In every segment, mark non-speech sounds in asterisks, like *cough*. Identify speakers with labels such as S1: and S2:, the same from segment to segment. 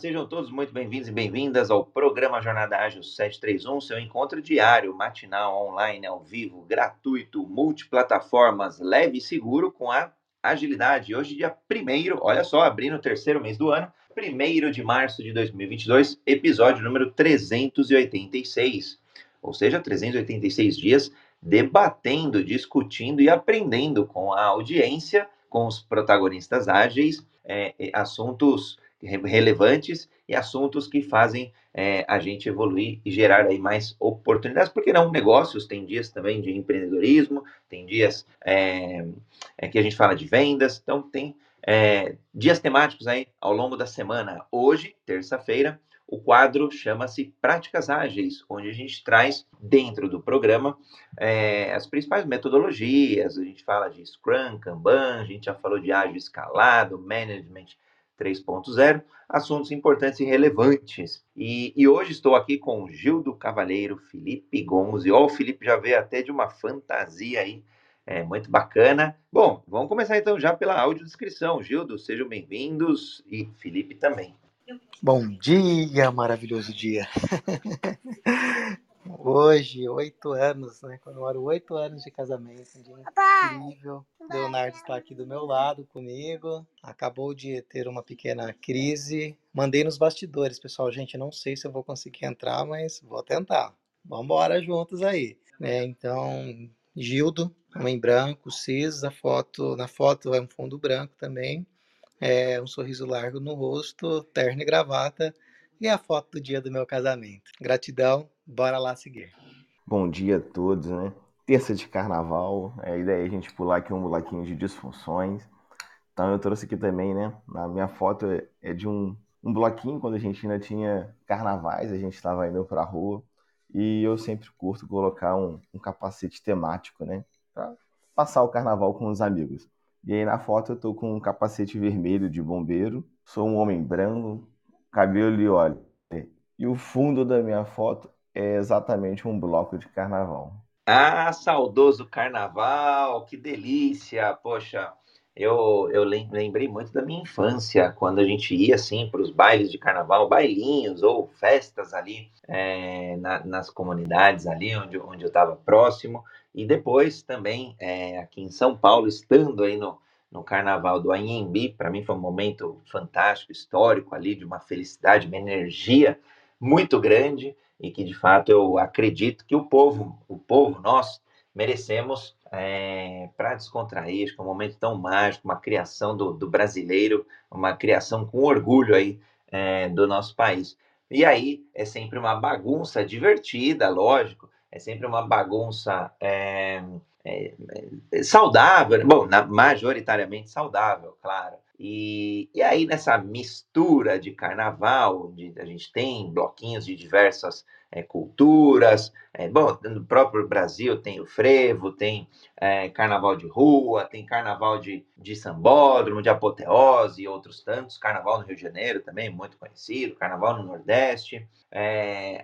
S1: Sejam todos muito bem-vindos e bem-vindas ao programa Jornada Ágil 731, seu encontro diário, matinal, online, ao vivo, gratuito, multiplataformas, leve e seguro com a agilidade. Hoje, dia 1 olha só, abrindo o terceiro mês do ano, 1 de março de 2022, episódio número 386. Ou seja, 386 dias debatendo, discutindo e aprendendo com a audiência, com os protagonistas ágeis, é, assuntos relevantes e assuntos que fazem é, a gente evoluir e gerar aí mais oportunidades, porque não negócios, tem dias também de empreendedorismo, tem dias é, é, que a gente fala de vendas, então tem é, dias temáticos aí ao longo da semana. Hoje, terça-feira, o quadro chama-se Práticas Ágeis, onde a gente traz dentro do programa é, as principais metodologias. A gente fala de Scrum, Kanban, a gente já falou de ágil escalado, Management 3.0, assuntos importantes e relevantes. E, e, hoje estou aqui com o Gildo Cavalheiro, Felipe Gomes, e ó, o Felipe já veio até de uma fantasia aí, é, muito bacana. Bom, vamos começar então já pela audiodescrição. Gildo, sejam bem-vindos e Felipe também.
S2: Bom dia, maravilhoso dia. *laughs* Hoje, oito anos, né? Comemoro oito anos de casamento. Dia incrível. Leonardo está aqui do meu lado comigo. Acabou de ter uma pequena crise. Mandei nos bastidores, pessoal. Gente, não sei se eu vou conseguir entrar, mas vou tentar. Vamos embora juntos aí. né? então, Gildo, homem branco, cis, a foto, na foto é um fundo branco também. É um sorriso largo no rosto, terno e gravata e a foto do dia do meu casamento. Gratidão, bora lá seguir.
S3: Bom dia a todos, né? Terça de carnaval, a ideia é a gente pular aqui um buraquinho de disfunções. Então eu trouxe aqui também, né? Na minha foto é, é de um, um bloquinho quando a gente ainda tinha carnavais, a gente estava indo para a rua. E eu sempre curto colocar um, um capacete temático, né? Para passar o carnaval com os amigos. E aí na foto eu tô com um capacete vermelho de bombeiro, sou um homem branco, cabelo e óleo. E o fundo da minha foto é exatamente um bloco de carnaval.
S1: Ah, saudoso carnaval, que delícia! Poxa, eu, eu lembrei muito da minha infância, quando a gente ia assim para os bailes de carnaval, bailinhos ou festas ali é, na, nas comunidades ali onde, onde eu estava próximo, e depois também é, aqui em São Paulo, estando aí no, no carnaval do Anhembi, para mim foi um momento fantástico, histórico ali, de uma felicidade, uma energia muito grande e que de fato eu acredito que o povo, o povo, nós merecemos é, para descontrair, acho que é um momento tão mágico, uma criação do, do brasileiro, uma criação com orgulho aí é, do nosso país. E aí é sempre uma bagunça divertida, lógico, é sempre uma bagunça é, é, é, saudável, né? bom, na, majoritariamente saudável, claro. E, e aí, nessa mistura de carnaval, onde a gente tem bloquinhos de diversas é, culturas, é, bom, no próprio Brasil tem o frevo, tem é, carnaval de rua, tem carnaval de, de sambódromo, de apoteose e outros tantos, carnaval no Rio de Janeiro também, muito conhecido, carnaval no Nordeste.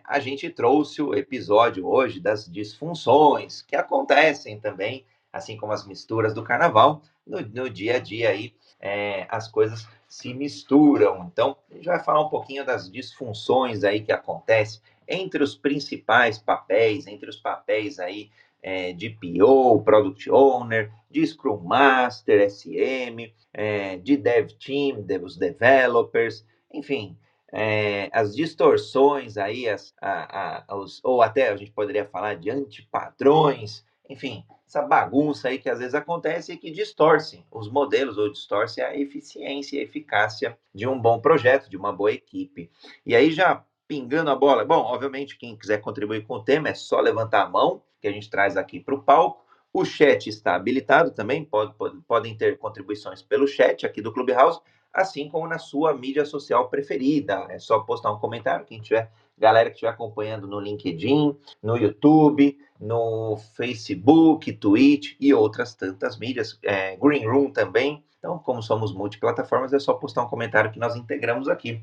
S1: A gente trouxe o episódio hoje das disfunções que acontecem também, assim como as misturas do carnaval, no, no dia a dia aí, é, as coisas se misturam. Então, a gente vai falar um pouquinho das disfunções aí que acontecem entre os principais papéis, entre os papéis aí é, de PO, Product Owner, de Scrum Master, SM, é, de Dev Team, os developers, enfim, é, as distorções aí, as, a, a, os, ou até a gente poderia falar de antipadrões, enfim, essa bagunça aí que às vezes acontece e que distorce os modelos ou distorce a eficiência e eficácia de um bom projeto, de uma boa equipe. E aí já pingando a bola. Bom, obviamente, quem quiser contribuir com o tema é só levantar a mão, que a gente traz aqui para o palco. O chat está habilitado também, pode, pode, podem ter contribuições pelo chat aqui do Clubhouse, assim como na sua mídia social preferida. É só postar um comentário, quem tiver, galera que estiver acompanhando no LinkedIn, no YouTube, no Facebook, Twitch e outras tantas mídias, é, Green Room também. Então, como somos multiplataformas, é só postar um comentário que nós integramos aqui.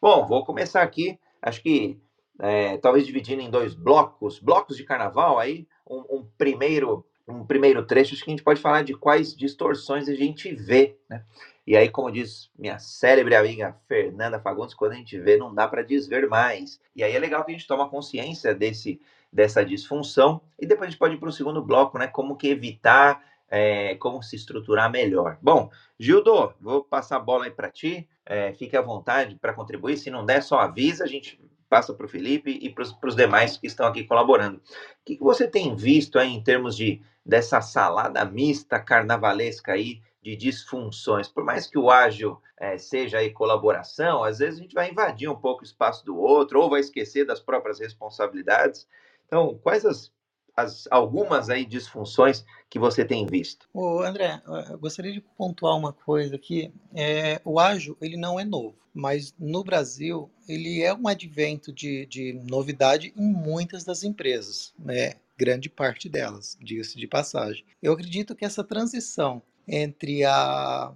S1: Bom, vou começar aqui acho que é, talvez dividindo em dois blocos, blocos de carnaval aí, um, um, primeiro um primeiro trecho, acho que a gente pode falar de quais distorções a gente vê, né? E aí, como diz minha célebre amiga Fernanda Fagundes, quando a gente vê, não dá para desver mais. E aí é legal que a gente toma consciência desse, dessa disfunção e depois a gente pode ir para o segundo bloco, né? Como que evitar, é, como se estruturar melhor. Bom, Gildo, vou passar a bola aí para ti. É, fique à vontade para contribuir. Se não der, só avisa, a gente passa para o Felipe e para os demais que estão aqui colaborando. O que, que você tem visto aí em termos de dessa salada mista carnavalesca aí de disfunções. Por mais que o ágil é, seja aí colaboração, às vezes a gente vai invadir um pouco o espaço do outro ou vai esquecer das próprias responsabilidades. Então, quais as, as algumas aí disfunções que você tem visto?
S2: Ô, André, eu gostaria de pontuar uma coisa aqui. É, o ágil ele não é novo, mas no Brasil ele é um advento de, de novidade em muitas das empresas, né? grande parte delas, diga-se de passagem. Eu acredito que essa transição entre a,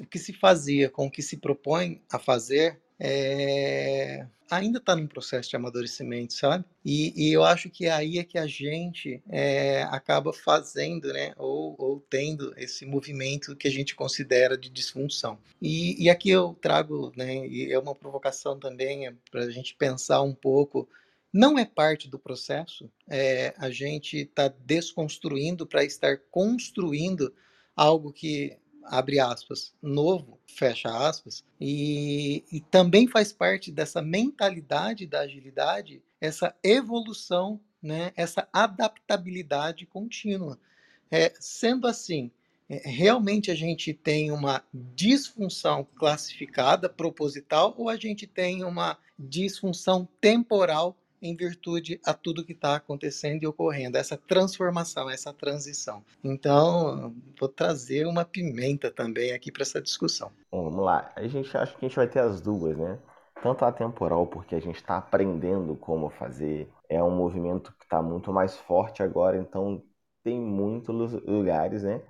S2: o que se fazia com o que se propõe a fazer é, ainda está num processo de amadurecimento, sabe? E, e, eu acho que aí é que a gente é, acaba fazendo, né, ou, ou, tendo esse movimento que a gente considera de disfunção. E, e aqui eu trago, né, e é uma provocação também é para a gente pensar um pouco não é parte do processo. É, a gente está desconstruindo para estar construindo algo que abre aspas novo fecha aspas e, e também faz parte dessa mentalidade da agilidade essa evolução né essa adaptabilidade contínua. É, sendo assim é, realmente a gente tem uma disfunção classificada proposital ou a gente tem uma disfunção temporal em virtude a tudo que está acontecendo e ocorrendo, essa transformação, essa transição. Então, vou trazer uma pimenta também aqui para essa discussão.
S3: Bom, vamos lá. A gente acha que a gente vai ter as duas, né? Tanto a temporal, porque a gente está aprendendo como fazer, é um movimento que está muito mais forte agora, então tem muitos lugares, né?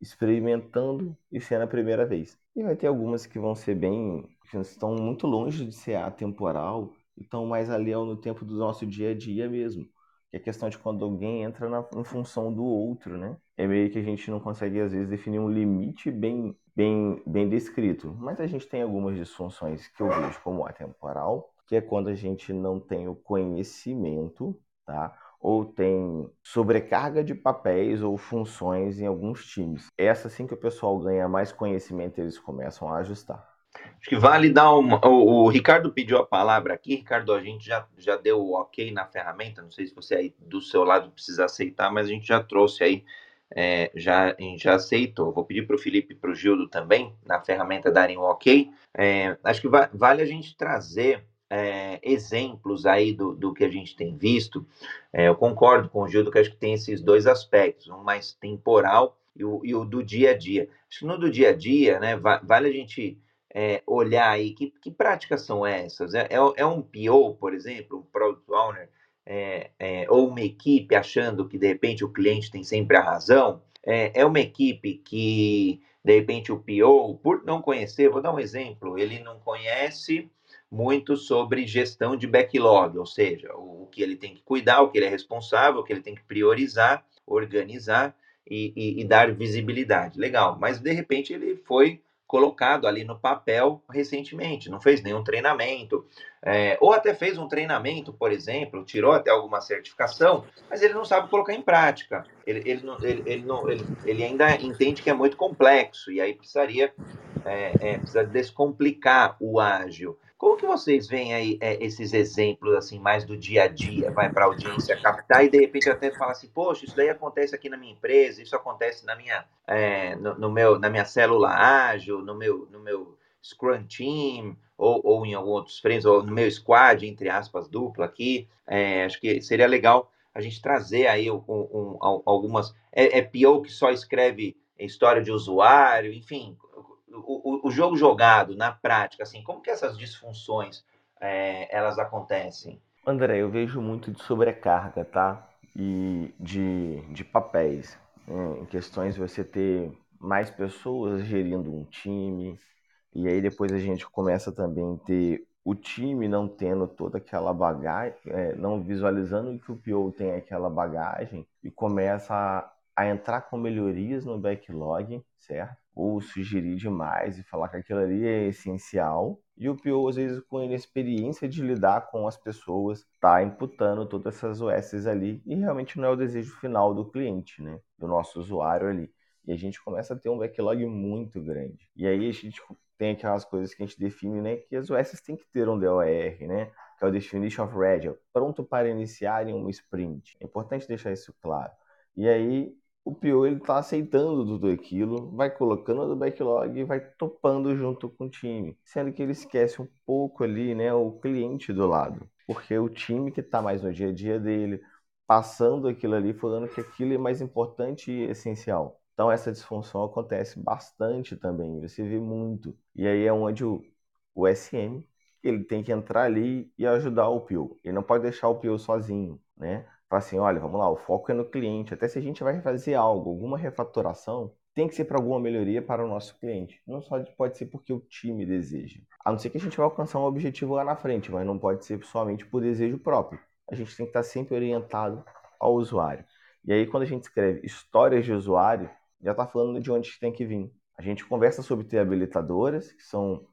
S3: Experimentando e sendo a primeira vez. E vai ter algumas que vão ser bem. estão muito longe de ser atemporal, estão mais ali no tempo do nosso dia a dia mesmo. Que é a questão de quando alguém entra na, em função do outro, né? É meio que a gente não consegue, às vezes, definir um limite bem, bem, bem descrito. Mas a gente tem algumas disfunções que eu vejo como atemporal, que é quando a gente não tem o conhecimento, tá? Ou tem sobrecarga de papéis ou funções em alguns times. Essa, assim que o pessoal ganha mais conhecimento, eles começam a ajustar.
S1: Acho que vale dar uma. O, o, Ricardo pediu a palavra aqui. Ricardo, a gente já, já deu o ok na ferramenta. Não sei se você aí do seu lado precisa aceitar, mas a gente já trouxe aí, é, já, já aceitou. Vou pedir para o Felipe e para o Gildo também, na ferramenta, darem o ok. É, acho que va vale a gente trazer é, exemplos aí do, do que a gente tem visto. É, eu concordo com o Gildo que acho que tem esses dois aspectos, um mais temporal e o, e o do dia a dia. Acho que no do dia a dia, né, vale a gente é, olhar aí que, que práticas são essas? É, é, é um PO, por exemplo, um Product Owner, é, é, ou uma equipe achando que de repente o cliente tem sempre a razão? É, é uma equipe que de repente o PO, por não conhecer, vou dar um exemplo, ele não conhece muito sobre gestão de backlog, ou seja, o, o que ele tem que cuidar, o que ele é responsável, o que ele tem que priorizar, organizar e, e, e dar visibilidade. Legal, mas de repente ele foi colocado ali no papel recentemente, não fez nenhum treinamento, é, ou até fez um treinamento, por exemplo, tirou até alguma certificação, mas ele não sabe colocar em prática. Ele, ele, não, ele, ele, não, ele, ele ainda entende que é muito complexo, e aí precisaria é, é, precisa descomplicar o ágil. Como que vocês veem aí é, esses exemplos assim mais do dia a dia, vai para a audiência captar e de repente até falar assim, poxa, isso daí acontece aqui na minha empresa, isso acontece na minha, é, no, no, meu, na minha célula ágil, no meu, no meu Scrum Team ou, ou em alguns outros frames, ou no meu squad, entre aspas, dupla aqui. É, acho que seria legal a gente trazer aí um, um, algumas. É, é que só escreve história de usuário, enfim, o, o, jogo jogado na prática, assim, como que essas disfunções é, elas acontecem?
S3: André, eu vejo muito de sobrecarga, tá? E de, de papéis. Né? Em questões você ter mais pessoas gerindo um time, e aí depois a gente começa também a ter o time não tendo toda aquela bagagem, é, não visualizando que o PO tem aquela bagagem, e começa a a entrar com melhorias no backlog, certo? Ou sugerir demais e falar que aquilo ali é essencial. E o PO, às vezes, com a inexperiência de lidar com as pessoas, tá imputando todas essas OSs ali e realmente não é o desejo final do cliente, né? Do nosso usuário ali. E a gente começa a ter um backlog muito grande. E aí a gente tem aquelas coisas que a gente define, né? Que as OSs têm que ter um DOR, né? Que é o Definition of Ready, pronto para iniciar em um sprint. É importante deixar isso claro. E aí o PO ele está aceitando tudo aquilo, vai colocando no backlog e vai topando junto com o time, sendo que ele esquece um pouco ali, né, o cliente do lado, porque o time que está mais no dia a dia dele, passando aquilo ali, falando que aquilo é mais importante e essencial. Então essa disfunção acontece bastante também, você vê muito. E aí é onde o, o SM ele tem que entrar ali e ajudar o PO. Ele não pode deixar o PO sozinho, né? Fala assim, olha, vamos lá, o foco é no cliente. Até se a gente vai fazer algo, alguma refatoração, tem que ser para alguma melhoria para o nosso cliente. Não só pode ser porque o time deseja. A não ser que a gente vai alcançar um objetivo lá na frente, mas não pode ser somente por desejo próprio. A gente tem que estar sempre orientado ao usuário. E aí, quando a gente escreve histórias de usuário, já está falando de onde tem que vir. A gente conversa sobre ter habilitadoras, que são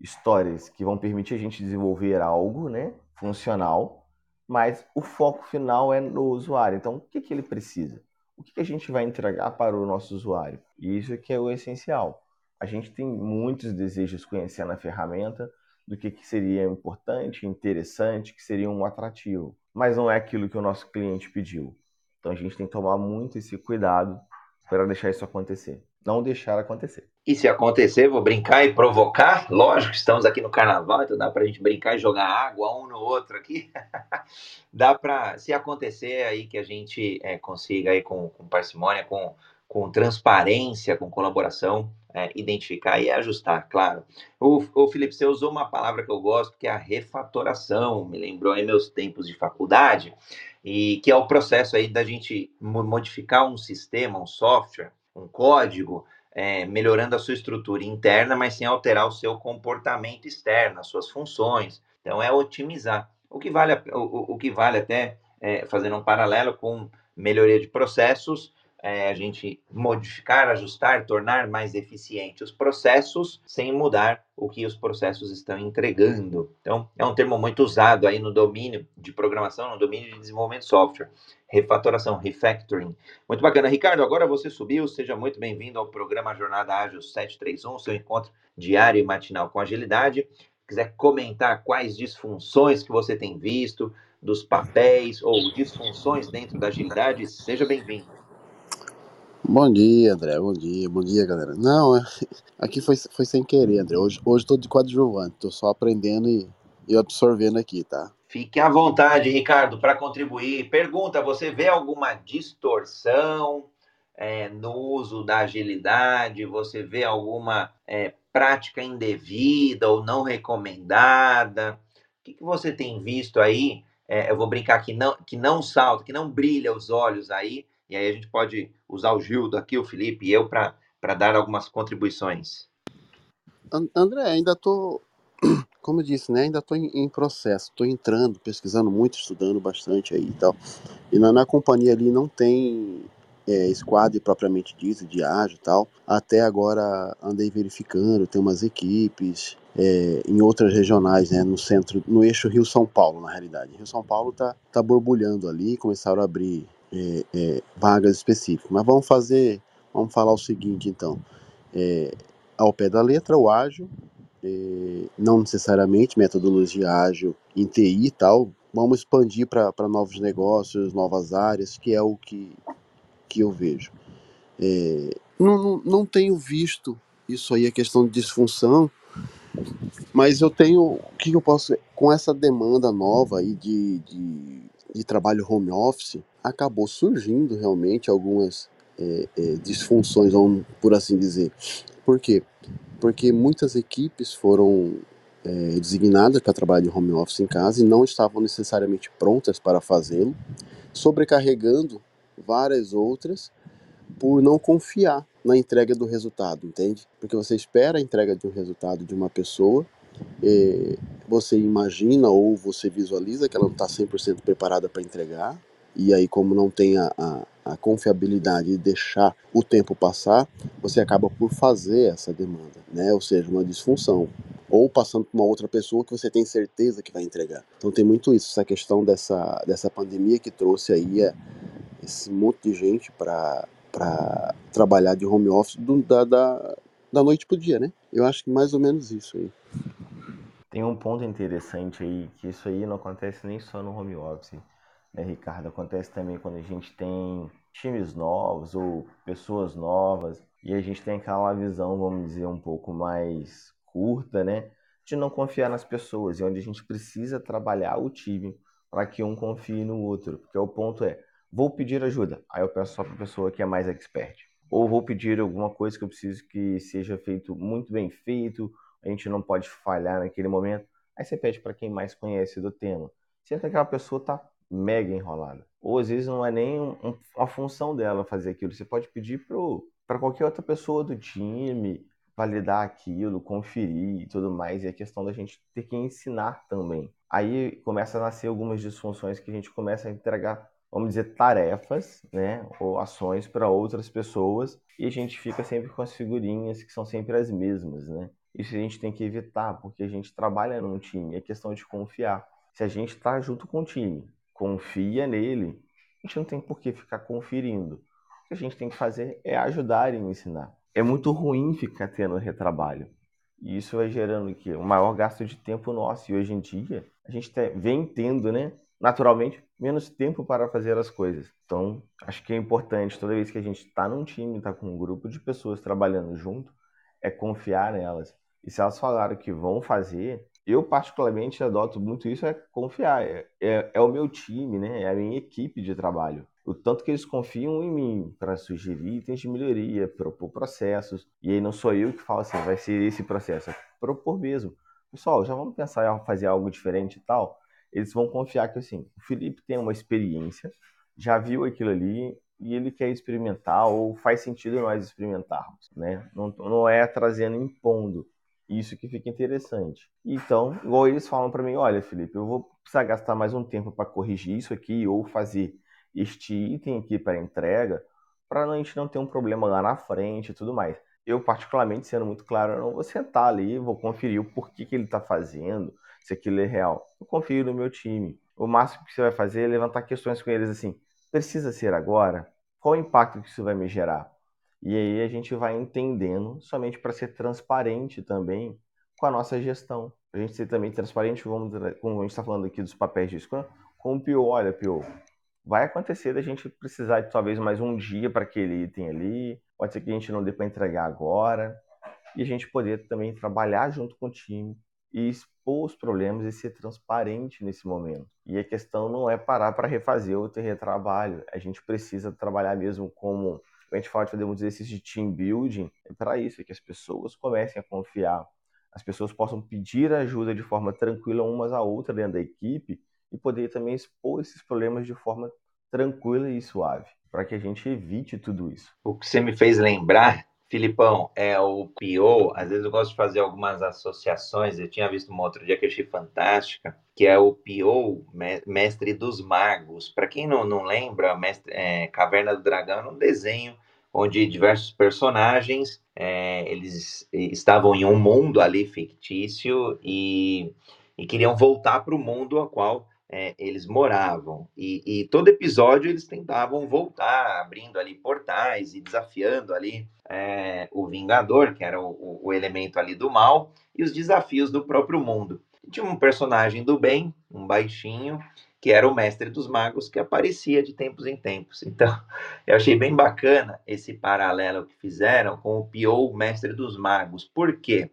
S3: histórias que vão permitir a gente desenvolver algo né, funcional, mas o foco final é no usuário. Então, o que, que ele precisa? O que, que a gente vai entregar para o nosso usuário? E isso que é o essencial. A gente tem muitos desejos conhecendo a ferramenta, do que, que seria importante, interessante, que seria um atrativo. Mas não é aquilo que o nosso cliente pediu. Então a gente tem que tomar muito esse cuidado para deixar isso acontecer. Não deixar acontecer.
S1: E se acontecer, vou brincar e provocar. Lógico, estamos aqui no carnaval, então dá para a gente brincar e jogar água um no outro aqui. *laughs* dá para, se acontecer aí que a gente é, consiga aí com, com parcimônia, com, com transparência, com colaboração, é, identificar e ajustar, claro. O, o Felipe, você usou uma palavra que eu gosto, que é a refatoração. Me lembrou aí meus tempos de faculdade e que é o processo aí da gente modificar um sistema, um software, um código, é, melhorando a sua estrutura interna, mas sem alterar o seu comportamento externo, as suas funções. Então é otimizar. O que vale, o, o que vale até é, fazendo um paralelo com melhoria de processos, é, a gente modificar, ajustar, tornar mais eficiente os processos sem mudar o que os processos estão entregando. Então, é um termo muito usado aí no domínio de programação, no domínio de desenvolvimento de software. Refatoração, refactoring. Muito bacana. Ricardo, agora você subiu, seja muito bem-vindo ao programa Jornada Ágil 731, seu encontro diário e matinal com agilidade. Se quiser comentar quais disfunções que você tem visto, dos papéis ou disfunções dentro da agilidade, seja bem-vindo.
S4: Bom dia, André. Bom dia, bom dia, galera. Não, é, *laughs* aqui foi, foi sem querer, André. Hoje, hoje tô de coadjuvante, tô só aprendendo e, e absorvendo aqui, tá?
S1: Fique à vontade, Ricardo, para contribuir. Pergunta: você vê alguma distorção é, no uso da agilidade? Você vê alguma é, prática indevida ou não recomendada? O que, que você tem visto aí? É, eu vou brincar que não, que não salta, que não brilha os olhos aí e aí a gente pode usar o Gildo aqui, o Felipe e eu para dar algumas contribuições.
S4: André, ainda estou, *clears throat* como eu disse, né, ainda estou em, em, processo, estou entrando, pesquisando muito, estudando bastante aí e tal. E na, na companhia ali não tem é, squad propriamente dito, de ágil e tal. Até agora andei verificando, tem umas equipes é, em outras regionais, né, no centro, no eixo Rio-São Paulo, na realidade. Rio-São Paulo tá, tá borbulhando ali, começaram a abrir é, é, vagas específicas. Mas vamos fazer, vamos falar o seguinte então. É, ao pé da letra, o ágil, é, não necessariamente metodologia ágil em TI e tal, vamos expandir para novos negócios, novas áreas, que é o que, que eu vejo. É, não, não, tenho visto isso aí, a questão de disfunção, mas eu tenho, o que eu posso, com essa demanda nova aí de, de de trabalho home office, acabou surgindo realmente algumas é, é, disfunções, por assim dizer. Por quê? Porque muitas equipes foram é, designadas para trabalhar de home office em casa e não estavam necessariamente prontas para fazê-lo, sobrecarregando várias outras por não confiar na entrega do resultado, entende? Porque você espera a entrega de um resultado de uma pessoa é, você imagina ou você visualiza que ela não está 100% preparada para entregar, e aí como não tem a, a, a confiabilidade de deixar o tempo passar, você acaba por fazer essa demanda, né? Ou seja, uma disfunção ou passando para uma outra pessoa que você tem certeza que vai entregar. Então tem muito isso, essa questão dessa, dessa pandemia que trouxe aí é, esse monte de gente para trabalhar de home office do, da, da, da noite para o dia, né? Eu acho que mais ou menos isso aí.
S3: Tem um ponto interessante aí, que isso aí não acontece nem só no home office, né, Ricardo? Acontece também quando a gente tem times novos ou pessoas novas e a gente tem aquela visão, vamos dizer, um pouco mais curta, né? De não confiar nas pessoas e onde a gente precisa trabalhar o time para que um confie no outro. Porque o ponto é, vou pedir ajuda, aí eu peço só para a pessoa que é mais expert. Ou vou pedir alguma coisa que eu preciso que seja feito muito bem feito, a gente não pode falhar naquele momento. Aí você pede para quem mais conhece do tema. Sendo que aquela pessoa está mega enrolada. Ou às vezes não é nem um, uma função dela fazer aquilo. Você pode pedir para qualquer outra pessoa do time validar aquilo, conferir e tudo mais. E a questão da gente ter que ensinar também. Aí começa a nascer algumas disfunções que a gente começa a entregar, vamos dizer, tarefas, né, ou ações para outras pessoas e a gente fica sempre com as figurinhas que são sempre as mesmas, né? Isso a gente tem que evitar, porque a gente trabalha num time, é questão de confiar. Se a gente está junto com o time, confia nele, a gente não tem por que ficar conferindo. O que a gente tem que fazer é ajudar e ensinar. É muito ruim ficar tendo retrabalho. E isso vai gerando o quê? Maior gasto de tempo nosso. E hoje em dia, a gente vem tendo, né? Naturalmente, menos tempo para fazer as coisas. Então, acho que é importante, toda vez que a gente está num time, está com um grupo de pessoas trabalhando junto, é confiar nelas e se elas falaram que vão fazer, eu particularmente adoto muito isso, é confiar. É, é, é, o meu time, né? É a minha equipe de trabalho. O tanto que eles confiam em mim para sugerir itens de melhoria, propor processos. E aí não sou eu que falo assim, vai ser esse processo. É propor mesmo. Pessoal, já vamos pensar em fazer algo diferente e tal. Eles vão confiar que assim, o Felipe tem uma experiência, já viu aquilo ali, e ele quer experimentar ou faz sentido nós experimentarmos, né? Não, não é trazendo impondo, isso que fica interessante. Então, igual eles falam para mim, olha, Felipe, eu vou precisar gastar mais um tempo para corrigir isso aqui ou fazer este item aqui para entrega, para a gente não ter um problema lá na frente e tudo mais. Eu, particularmente, sendo muito claro, eu não vou sentar ali, vou conferir o porquê que ele está fazendo, se aquilo é real. Eu confio no meu time. O máximo que você vai fazer é levantar questões com eles assim: precisa ser agora? Qual o impacto que isso vai me gerar? E aí a gente vai entendendo, somente para ser transparente também com a nossa gestão. A gente ser também transparente, vamos, como a gente está falando aqui dos papéis de Scrum, com o PO. Olha, PO, vai acontecer da gente precisar de talvez mais um dia para aquele item ali, pode ser que a gente não dê para entregar agora, e a gente poder também trabalhar junto com o time e expor os problemas e ser transparente nesse momento. E a questão não é parar para refazer ou ter retrabalho, a gente precisa trabalhar mesmo como a gente fala de fazer um exercício de team building, é para isso, é que as pessoas comecem a confiar, as pessoas possam pedir ajuda de forma tranquila umas a outra dentro da equipe e poder também expor esses problemas de forma tranquila e suave, para que a gente evite tudo isso.
S1: O que você me fez lembrar Filipão, é o PO, às vezes eu gosto de fazer algumas associações, eu tinha visto uma outro dia que eu achei fantástica, que é o PO, Mestre dos Magos. Para quem não, não lembra, mestre, é, Caverna do Dragão era um desenho onde diversos personagens é, eles estavam em um mundo ali fictício e, e queriam voltar para o mundo ao qual é, eles moravam. E, e, todo episódio eles tentavam voltar, abrindo ali portais e desafiando ali é, o Vingador, que era o, o, elemento ali do mal, e os desafios do próprio mundo. E tinha um personagem do bem, um baixinho, que era o mestre dos magos, que aparecia de tempos em tempos. Então, *laughs* eu achei bem bacana esse paralelo que fizeram com o Pio, mestre dos magos. Por quê?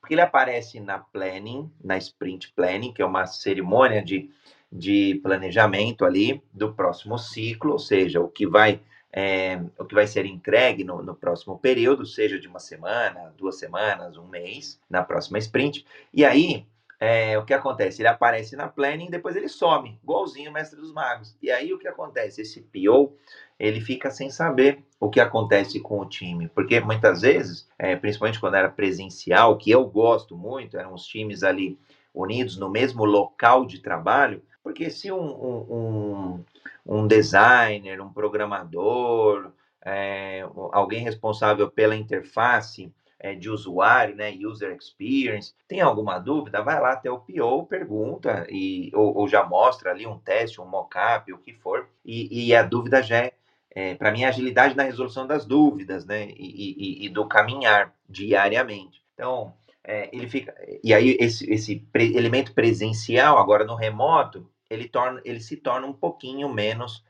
S1: Porque ele aparece na planning, na sprint planning, que é uma cerimônia de, de planejamento ali do próximo ciclo, ou seja, o que vai é, o que vai ser entregue no, no, próximo período, seja de uma semana, duas semanas, um mês, na próxima sprint. E aí, é, o que acontece? Ele aparece na planning, depois ele some, igualzinho o Mestre dos Magos. E aí o que acontece? Esse PO, ele fica sem saber o que acontece com o time, porque muitas vezes, é, principalmente quando era presencial, que eu gosto muito, eram os times ali unidos no mesmo local de trabalho, porque se um, um, um, um designer, um programador, é, alguém responsável pela interface é, de usuário, né, user experience, tem alguma dúvida, vai lá até o PO, pergunta, e, ou, ou já mostra ali um teste, um mockup, o que for, e, e a dúvida já é, é para mim, a agilidade na resolução das dúvidas, né, e, e, e do caminhar diariamente. Então, é, ele fica, e aí esse, esse pre, elemento presencial, agora no remoto, ele, torna, ele se torna um pouquinho menos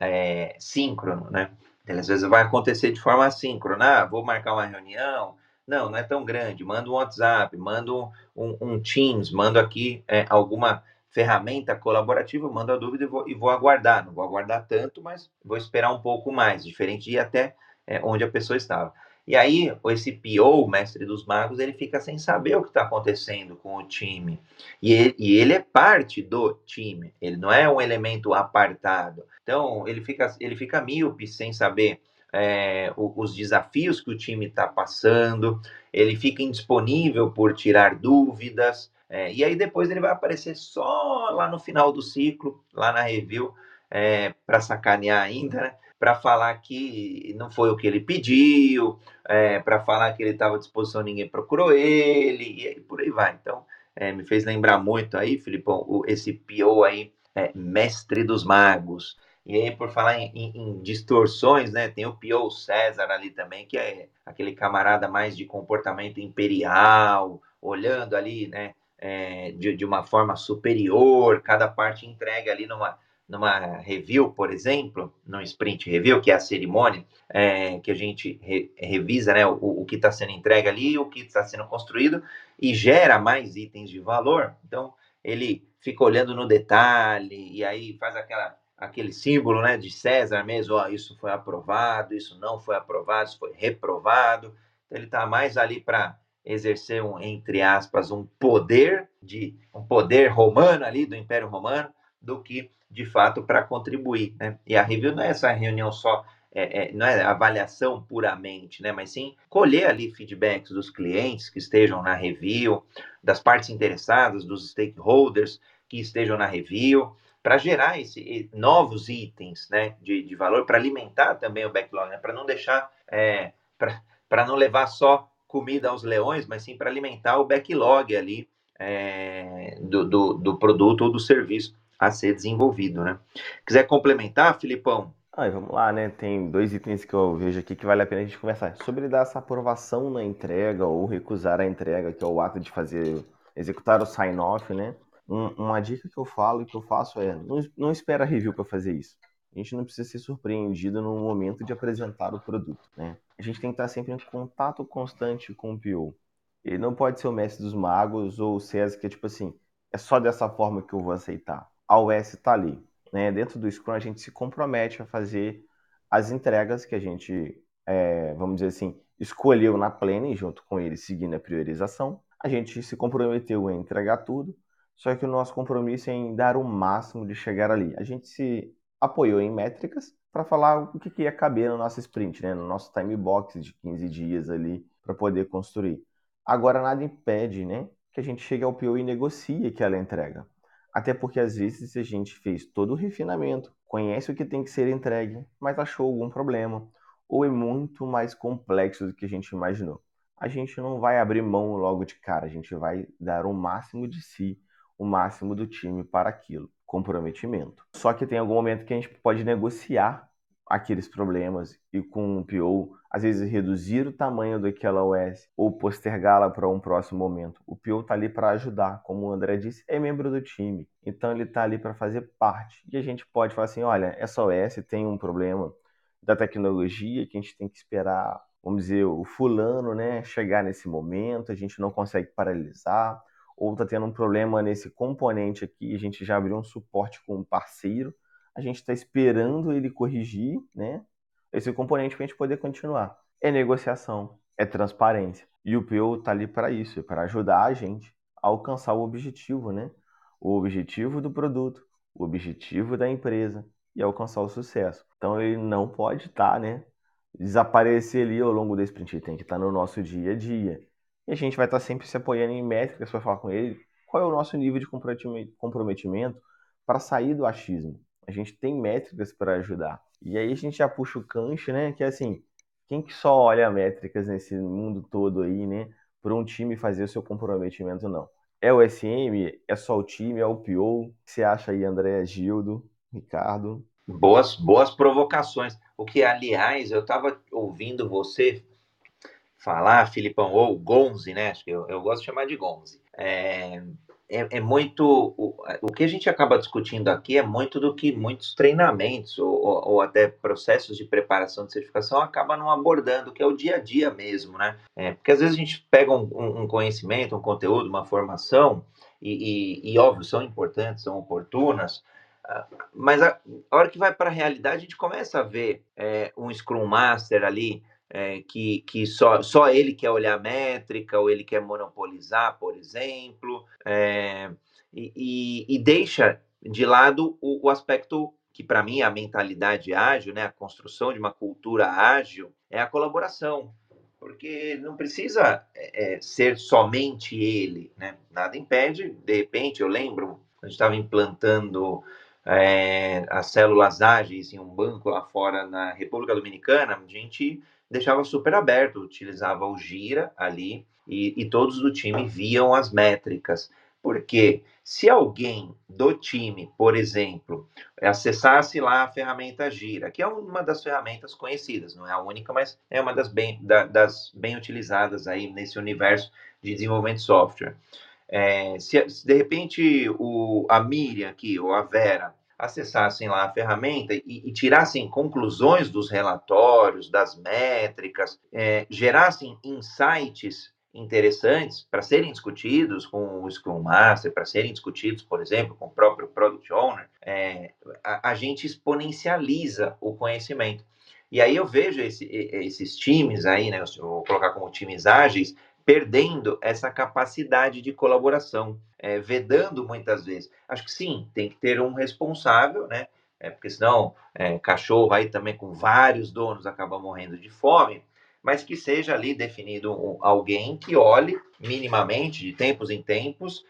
S1: é, síncrono, né? Às vezes vai acontecer de forma assíncrona, ah, vou marcar uma reunião, não, não é tão grande, manda um WhatsApp, manda um, um, um Teams, manda aqui é, alguma ferramenta colaborativa, mando a dúvida e vou, e vou, aguardar, não vou aguardar tanto, mas vou esperar um pouco mais, diferente de ir até é, onde a pessoa estava. E aí, esse PO, o mestre dos magos, ele fica sem saber o que está acontecendo com o time. E ele, e ele, é parte do time, ele não é um elemento apartado. Então, ele fica, ele fica míope sem saber é, os desafios que o time está passando, ele fica indisponível por tirar dúvidas, é, e aí depois ele vai aparecer só lá no final do ciclo, lá na review, é, para sacanear ainda, né? para falar que não foi o que ele pediu, é, para falar que ele estava à disposição, ninguém procurou ele, e aí por aí vai. Então, é, me fez lembrar muito aí, Filipão, o, esse Pio aí, é, mestre dos magos. E aí, por falar em, em, em, distorções, né? Tem o Pio César ali também, que é aquele camarada mais de comportamento imperial, olhando ali, né? É, de, de uma forma superior, cada parte entrega ali numa, numa review, por exemplo, no sprint review, que é a cerimônia, é, que a gente re, revisa né, o, o que está sendo entregue ali, o que está sendo construído e gera mais itens de valor. Então, ele fica olhando no detalhe e aí faz aquela, aquele símbolo né, de César mesmo: ó, isso foi aprovado, isso não foi aprovado, isso foi reprovado. Então, ele está mais ali para exercer um, entre aspas, um poder de um poder romano ali do Império Romano do que de fato para contribuir. Né? E a review não é essa reunião só, é, é, não é avaliação puramente, né? mas sim colher ali feedbacks dos clientes que estejam na review, das partes interessadas, dos stakeholders que estejam na review, para gerar esse, novos itens né, de, de valor, para alimentar também o backlog, né? para não deixar, é, para não levar só comida aos leões, mas sim para alimentar o backlog ali é, do, do, do produto ou do serviço a ser desenvolvido, né? Quiser complementar, Filipão?
S3: Ah, vamos lá, né? Tem dois itens que eu vejo aqui que vale a pena a gente conversar. Sobre dar essa aprovação na entrega ou recusar a entrega, que é o ato de fazer, executar o sign-off, né? Um, uma dica que eu falo e que eu faço é, não, não espera review para fazer isso. A gente não precisa ser surpreendido no momento de apresentar o produto, né? A gente tem que estar sempre em contato constante com o PO. Ele não pode ser o mestre dos magos ou o César que é tipo assim, é só dessa forma que eu vou aceitar a OS está ali. Né? Dentro do Scrum, a gente se compromete a fazer as entregas que a gente, é, vamos dizer assim, escolheu na planning, junto com ele, seguindo a priorização. A gente se comprometeu em entregar tudo, só que o nosso compromisso é em dar o máximo de chegar ali. A gente se apoiou em métricas para falar o que, que ia caber no nosso sprint, né? no nosso time box de 15 dias ali, para poder construir. Agora, nada impede né, que a gente chegue ao PO e negocie aquela entrega. Até porque às vezes a gente fez todo o refinamento, conhece o que tem que ser entregue, mas achou algum problema, ou é muito mais complexo do que a gente imaginou. A gente não vai abrir mão logo de cara, a gente vai dar o máximo de si, o máximo do time para aquilo. Comprometimento. Só que tem algum momento que a gente pode negociar aqueles problemas e com o PO, às vezes reduzir o tamanho daquela OS ou postergá-la para um próximo momento. O PO está ali para ajudar, como o André disse, é membro do time, então ele está ali para fazer parte. E a gente pode falar assim, olha, essa OS tem um problema da tecnologia que a gente tem que esperar, vamos dizer, o fulano, né, chegar nesse momento, a gente não consegue paralisar, ou está tendo um problema nesse componente aqui, a gente já abriu um suporte com um parceiro, a gente está esperando ele corrigir, né? Esse componente para a gente poder continuar. É negociação, é transparência. E o PO está ali para isso, para ajudar a gente a alcançar o objetivo, né? O objetivo do produto, o objetivo da empresa e alcançar o sucesso. Então ele não pode estar, tá, né? Desaparecer ali ao longo desse sprint, ele tem que estar tá no nosso dia a dia. E a gente vai estar tá sempre se apoiando em métricas para falar com ele qual é o nosso nível de comprometimento para sair do achismo. A gente tem métricas para ajudar. E aí a gente já puxa o cancho, né? Que é assim, quem que só olha métricas nesse mundo todo aí, né? Para um time fazer o seu comprometimento, não. É o SM, é só o time, é o PO. O que você acha aí, André, Gildo, Ricardo?
S1: Boas, boas provocações. O que, aliás, eu estava ouvindo você falar, Filipão, ou Gonzi, né? Acho que eu, eu gosto de chamar de Gonzi. É, é, é, muito. O, o que a gente acaba discutindo aqui é muito do que muitos treinamentos ou, ou, ou até processos de preparação de certificação acabam não abordando, que é o dia a dia mesmo, né? É, porque às vezes a gente pega um, um, um conhecimento, um conteúdo, uma formação, e, e, e, óbvio, são importantes, são oportunas, ah, mas a, a hora que vai para a realidade, a gente começa a ver é, um Scrum Master ali é, que, que só, só ele quer olhar métrica, ou ele quer monopolizar, por exemplo, é, e, e, deixa de lado o, o aspecto que, para mim, é a mentalidade ágil, né, a construção de uma cultura ágil, é a colaboração. Porque não precisa é, ser somente ele, né? Nada impede, de repente, eu lembro, a gente estava implantando é, as células ágeis em um banco lá fora na República Dominicana, a gente deixava super aberto, utilizava o Gira ali e, e todos do time viam as métricas. Porque se alguém do time, por exemplo, acessasse lá a ferramenta Gira, que é uma das ferramentas conhecidas, não é a única, mas é uma das bem, da, das bem utilizadas aí nesse universo de desenvolvimento de software. É, se, se, de repente o, a Miriam aqui, ou a Vera, acessassem lá a ferramenta e, e tirassem conclusões dos relatórios, das métricas, é, gerassem insights interessantes para serem discutidos com o Scrum Master, para serem discutidos, por exemplo, com o próprio Product Owner, é, a, a, gente exponencializa o conhecimento. E aí eu vejo esse, esses times aí, né, eu vou colocar como times ágeis, perdendo essa capacidade de colaboração, é, vedando muitas vezes. Acho que sim, tem que ter um responsável, né? É, porque senão é, cachorro aí também com vários donos acaba morrendo de fome, mas que seja ali definido um, alguém que olhe minimamente, de tempos em tempos,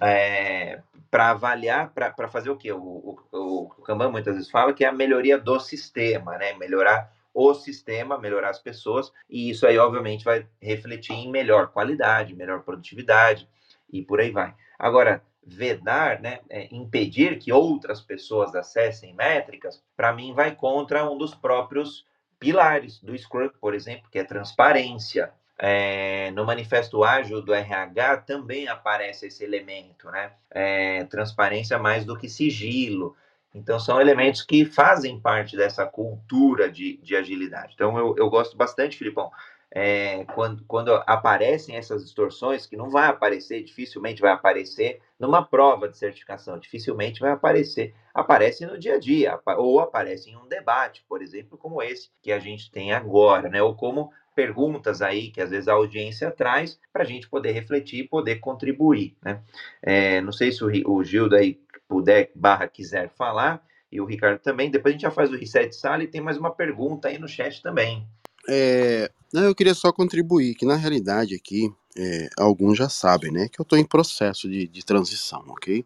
S1: é, para avaliar, para fazer o quê? O, o, o, o Kanban muitas vezes fala que é a melhoria do sistema, né? Melhorar o sistema, melhorar as pessoas, e isso aí, obviamente, vai refletir em melhor qualidade, melhor produtividade e por aí vai. Agora, vedar, né, é, impedir que outras pessoas acessem métricas, para mim vai contra um dos próprios pilares do Scrum, por exemplo, que é transparência. É, no manifesto ágil do RH também aparece esse elemento, né? É, transparência mais do que sigilo. Então, são elementos que fazem parte dessa cultura de, de agilidade. Então, eu, eu gosto bastante, Filipão, é, quando, quando aparecem essas distorções, que não vai aparecer, dificilmente vai aparecer numa prova de certificação, dificilmente vai aparecer. Aparece no dia a dia, ou aparece em um debate, por exemplo, como esse que a gente tem agora, né? Ou como perguntas aí que às vezes a audiência traz para a gente poder refletir e poder contribuir, né? É, não sei se o, o Gildo aí puder, barra, quiser falar, e o Ricardo também. Depois a gente já faz o reset sala e tem mais uma pergunta aí no chat também.
S4: É, eu queria só contribuir que na realidade aqui, é, alguns já sabem, né, que eu estou em processo de, de transição, ok?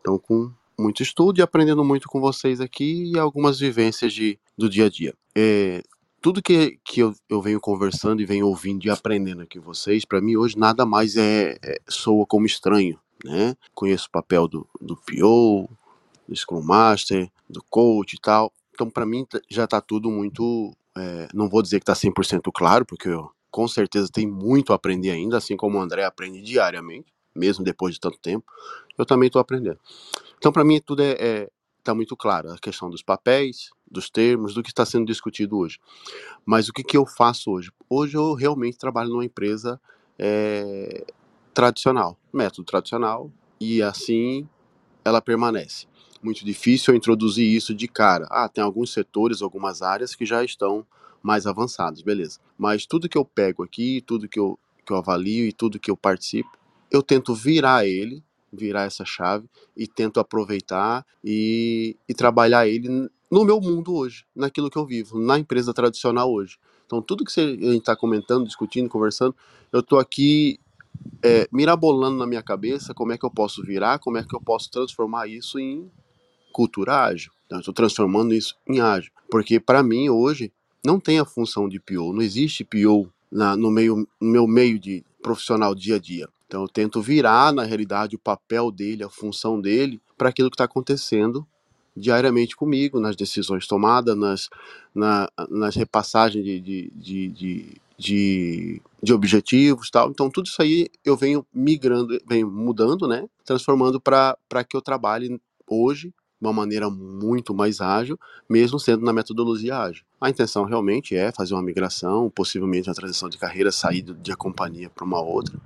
S4: Então, com muito estudo e aprendendo muito com vocês aqui e algumas vivências de, do dia a dia. É, tudo que, que eu, eu venho conversando e venho ouvindo e aprendendo aqui vocês, para mim hoje nada mais é, é, soa como estranho, né? Conheço o papel do, do PO, do Scrum Master, do coach e tal. Então, para mim, já está tudo muito. É, não vou dizer que está 100% claro, porque eu com certeza tem muito a aprender ainda, assim como o André aprende diariamente, mesmo depois de tanto tempo. Eu também estou aprendendo. Então, para mim, tudo é, é, tá muito claro. A questão dos papéis, dos termos, do que está sendo discutido hoje. Mas o que, que eu faço hoje? Hoje eu realmente trabalho numa empresa é, tradicional, método tradicional, e assim ela permanece. Muito difícil introduzir isso de cara. Ah, tem alguns setores, algumas áreas que já estão mais avançados, beleza. Mas tudo que eu pego aqui, tudo que eu, que eu avalio e tudo que eu participo, eu tento virar ele, virar essa chave e tento aproveitar e, e trabalhar ele no meu mundo hoje, naquilo que eu vivo, na empresa tradicional hoje. Então, tudo que você, está comentando, discutindo, conversando, eu estou aqui é, mirabolando na minha cabeça como é que eu posso virar, como é que eu posso transformar isso em cultura ágil. Então, estou transformando isso em ágil. Porque, para mim, hoje, não tem a função de PO. Não existe PO na, no, meio, no meu meio de profissional dia a dia. Então, eu tento virar, na realidade, o papel dele, a função dele, para aquilo que está acontecendo diariamente comigo, nas decisões tomadas, nas, na, nas repassagens de, de, de, de, de, de objetivos tal. Então, tudo isso aí eu venho migrando, venho mudando, né? Transformando para que eu trabalhe hoje de uma maneira muito mais ágil, mesmo sendo na metodologia ágil. A intenção realmente é fazer uma migração, possivelmente uma transição de carreira, sair de a companhia para uma outra.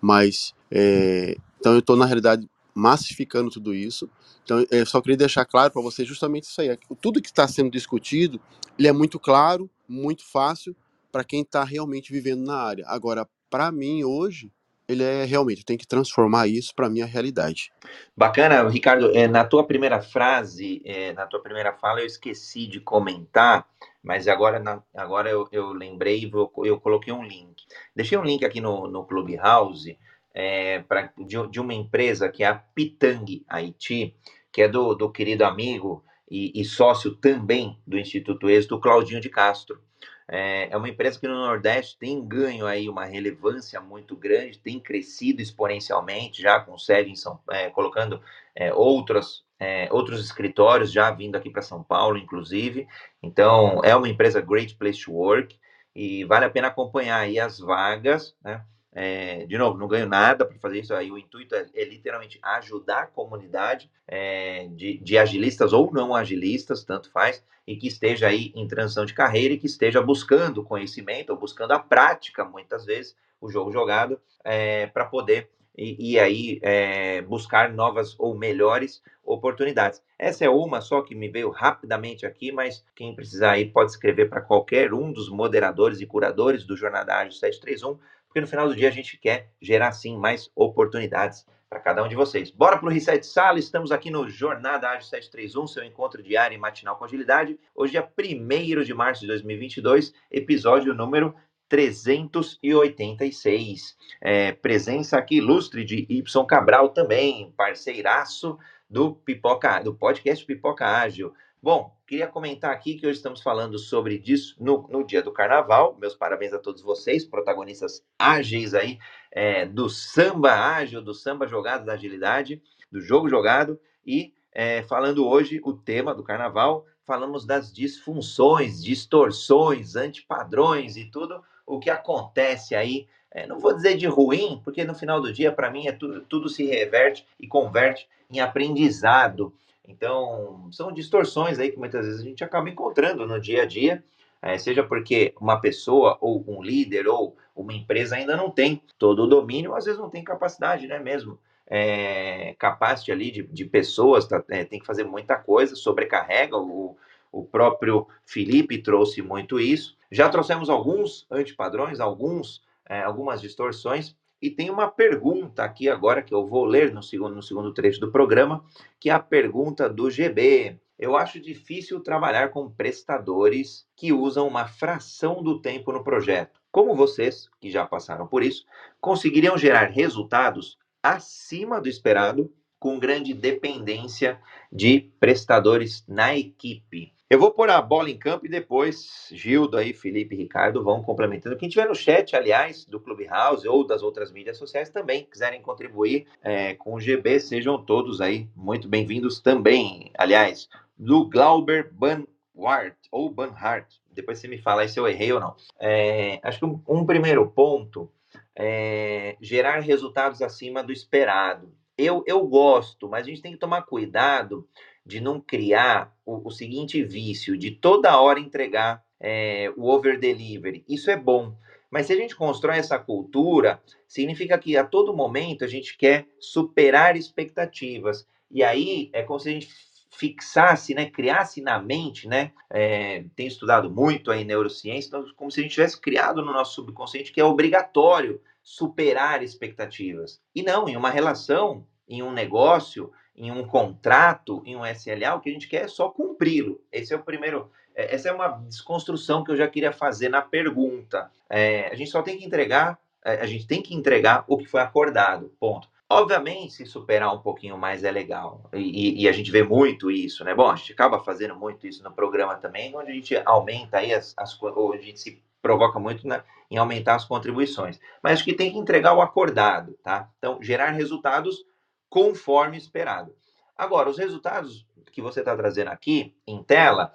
S4: Mas, é, então eu estou, na realidade, massificando tudo isso. Então, eu é, só queria deixar claro para você justamente isso aí. É tudo que está sendo discutido, ele é muito claro, muito fácil para quem está realmente vivendo na área. Agora, para mim, hoje, ele é realmente, tem que transformar isso para minha realidade.
S1: Bacana, Ricardo, é, na tua primeira frase, é, na tua primeira fala, eu esqueci de comentar, mas agora, na, agora eu, eu lembrei, eu, eu coloquei um link. Deixei um link aqui no, no Clubhouse, é, pra, de, de, uma empresa que é a Pitang Haiti, que é do, do querido amigo e, e, sócio também do Instituto Êxito, Claudinho de Castro. É, é uma empresa que no Nordeste tem ganho aí uma relevância muito grande, tem crescido exponencialmente, já com sede em São é, colocando é, outros, é, outros escritórios já vindo aqui para São Paulo, inclusive. Então, é uma empresa Great Place to Work e vale a pena acompanhar aí as vagas, né? É, de novo, não ganho nada para fazer isso aí. O intuito é, é literalmente ajudar a comunidade é, de, de, agilistas ou não agilistas, tanto faz, e que esteja aí em transição de carreira e que esteja buscando conhecimento ou buscando a prática, muitas vezes, o jogo jogado, é, para poder e, aí é, buscar novas ou melhores oportunidades. Essa é uma só que me veio rapidamente aqui, mas quem precisar aí pode escrever para qualquer um dos moderadores e curadores do Jornada Ágil 731 porque no final do dia a gente quer gerar sim mais oportunidades para cada um de vocês. Bora para o Reset Sala, estamos aqui no Jornada Ágil 731, seu encontro diário e matinal com agilidade. Hoje é 1 de março de 2022, episódio número 386. É, presença aqui ilustre de Y Cabral também, parceiraço do Pipoca, do podcast Pipoca Ágil. Bom, queria comentar aqui que hoje estamos falando sobre disso no, no dia do carnaval. Meus parabéns a todos vocês, protagonistas ágeis aí é, do samba ágil, do samba jogado, da agilidade, do jogo jogado. E é, falando hoje o tema do carnaval, falamos das disfunções, distorções, antipadrões e tudo o que acontece aí. É, não vou dizer de ruim, porque no final do dia, para mim, é tudo, tudo se reverte e converte em aprendizado. Então, são distorções aí que muitas vezes a gente acaba encontrando no dia a dia, é, seja porque uma pessoa ou um líder ou uma empresa ainda não tem todo o domínio, às vezes não tem capacidade, né mesmo? É, capacity ali de, de pessoas, tá, é, tem que fazer muita coisa, sobrecarrega, o, o próprio Felipe trouxe muito isso. Já trouxemos alguns antipadrões, alguns, é, algumas distorções, e tem uma pergunta aqui agora que eu vou ler no segundo, no segundo trecho do programa, que é a pergunta do GB. Eu acho difícil trabalhar com prestadores que usam uma fração do tempo no projeto. Como vocês, que já passaram por isso, conseguiriam gerar resultados acima do esperado com grande dependência de prestadores na equipe? Eu vou pôr a bola em campo e depois Gildo aí, Felipe e Ricardo vão complementando. Quem tiver no chat, aliás, do Clubhouse ou das outras mídias sociais também quiserem contribuir é, com o GB, sejam todos aí muito bem-vindos também. Aliás, do Glauber Banwart ou Banhart. Depois você me fala aí se eu errei ou não. É, acho que um, um primeiro ponto é gerar resultados acima do esperado. Eu, eu gosto, mas a gente tem que tomar cuidado de não criar o, o seguinte vício de toda hora entregar é, o over delivery. Isso é bom. Mas se a gente constrói essa cultura, significa que a todo momento a gente quer superar expectativas. E aí é como se a gente fixasse, né, criasse na mente, né, é, tem estudado muito aí neurociência, então, como se a gente tivesse criado no nosso subconsciente que é obrigatório superar expectativas. E não, em uma relação, em um negócio, em um contrato, em um SLA, o que a gente quer é só cumpri-lo. Esse é o primeiro. É, essa é uma desconstrução que eu já queria fazer na pergunta. É, a gente só tem que entregar, é, a gente tem que entregar o que foi acordado, ponto. Obviamente, se superar um pouquinho mais é legal. E, e, a gente vê muito isso, né? Bom, a gente acaba fazendo muito isso no programa também, onde a gente aumenta aí as, as ou a gente se provoca muito né, em aumentar as contribuições. Mas acho que tem que entregar o acordado, tá? Então, gerar resultados conforme esperado. Agora, os resultados que você está trazendo aqui em tela,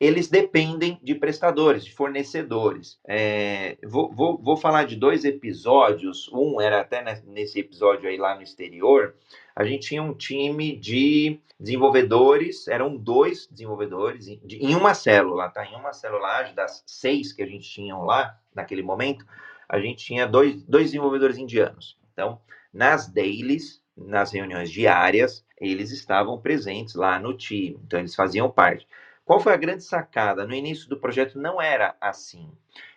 S1: eles dependem de prestadores, de fornecedores. É, vou, vou, vou, falar de dois episódios. Um era até nesse episódio aí lá no exterior. A gente tinha um time de desenvolvedores, eram dois desenvolvedores em, de, em uma célula, tá? Em uma célula das seis que a gente tinha lá naquele momento, a gente tinha dois, dois desenvolvedores indianos. Então, nas dailies, nas reuniões diárias, eles estavam presentes lá no time, então eles faziam parte. Qual foi a grande sacada? No início do projeto não era assim.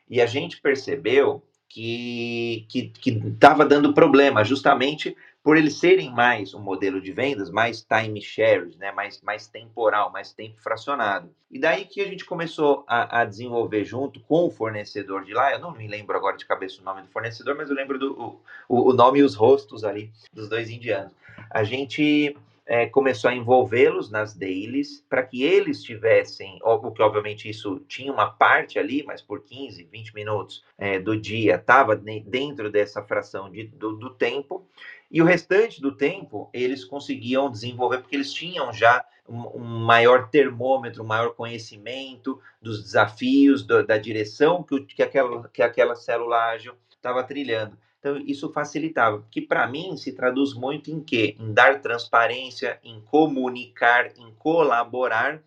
S1: E a gente percebeu que estava dando problema, justamente por eles serem mais um modelo de vendas, mais time shares, né, mais, mais temporal, mais tempo fracionado. E daí que a gente começou a, a, desenvolver junto com o fornecedor de lá, eu não me lembro agora de cabeça o nome do fornecedor, mas eu lembro do o, o nome e os rostos ali dos dois indianos. A gente é, começou a envolvê-los nas dailies para que eles tivessem, o que obviamente isso tinha uma parte ali, mas por 15, 20 minutos é, do dia estava dentro dessa fração de, do, do tempo, e o restante do tempo eles conseguiam desenvolver, porque eles tinham já um, um maior termômetro, um maior conhecimento dos desafios, do, da direção que, que, aquela, que aquela célula ágil estava trilhando. Então, isso facilitava, que para mim se traduz muito em quê? Em dar transparência, em comunicar, em colaborar,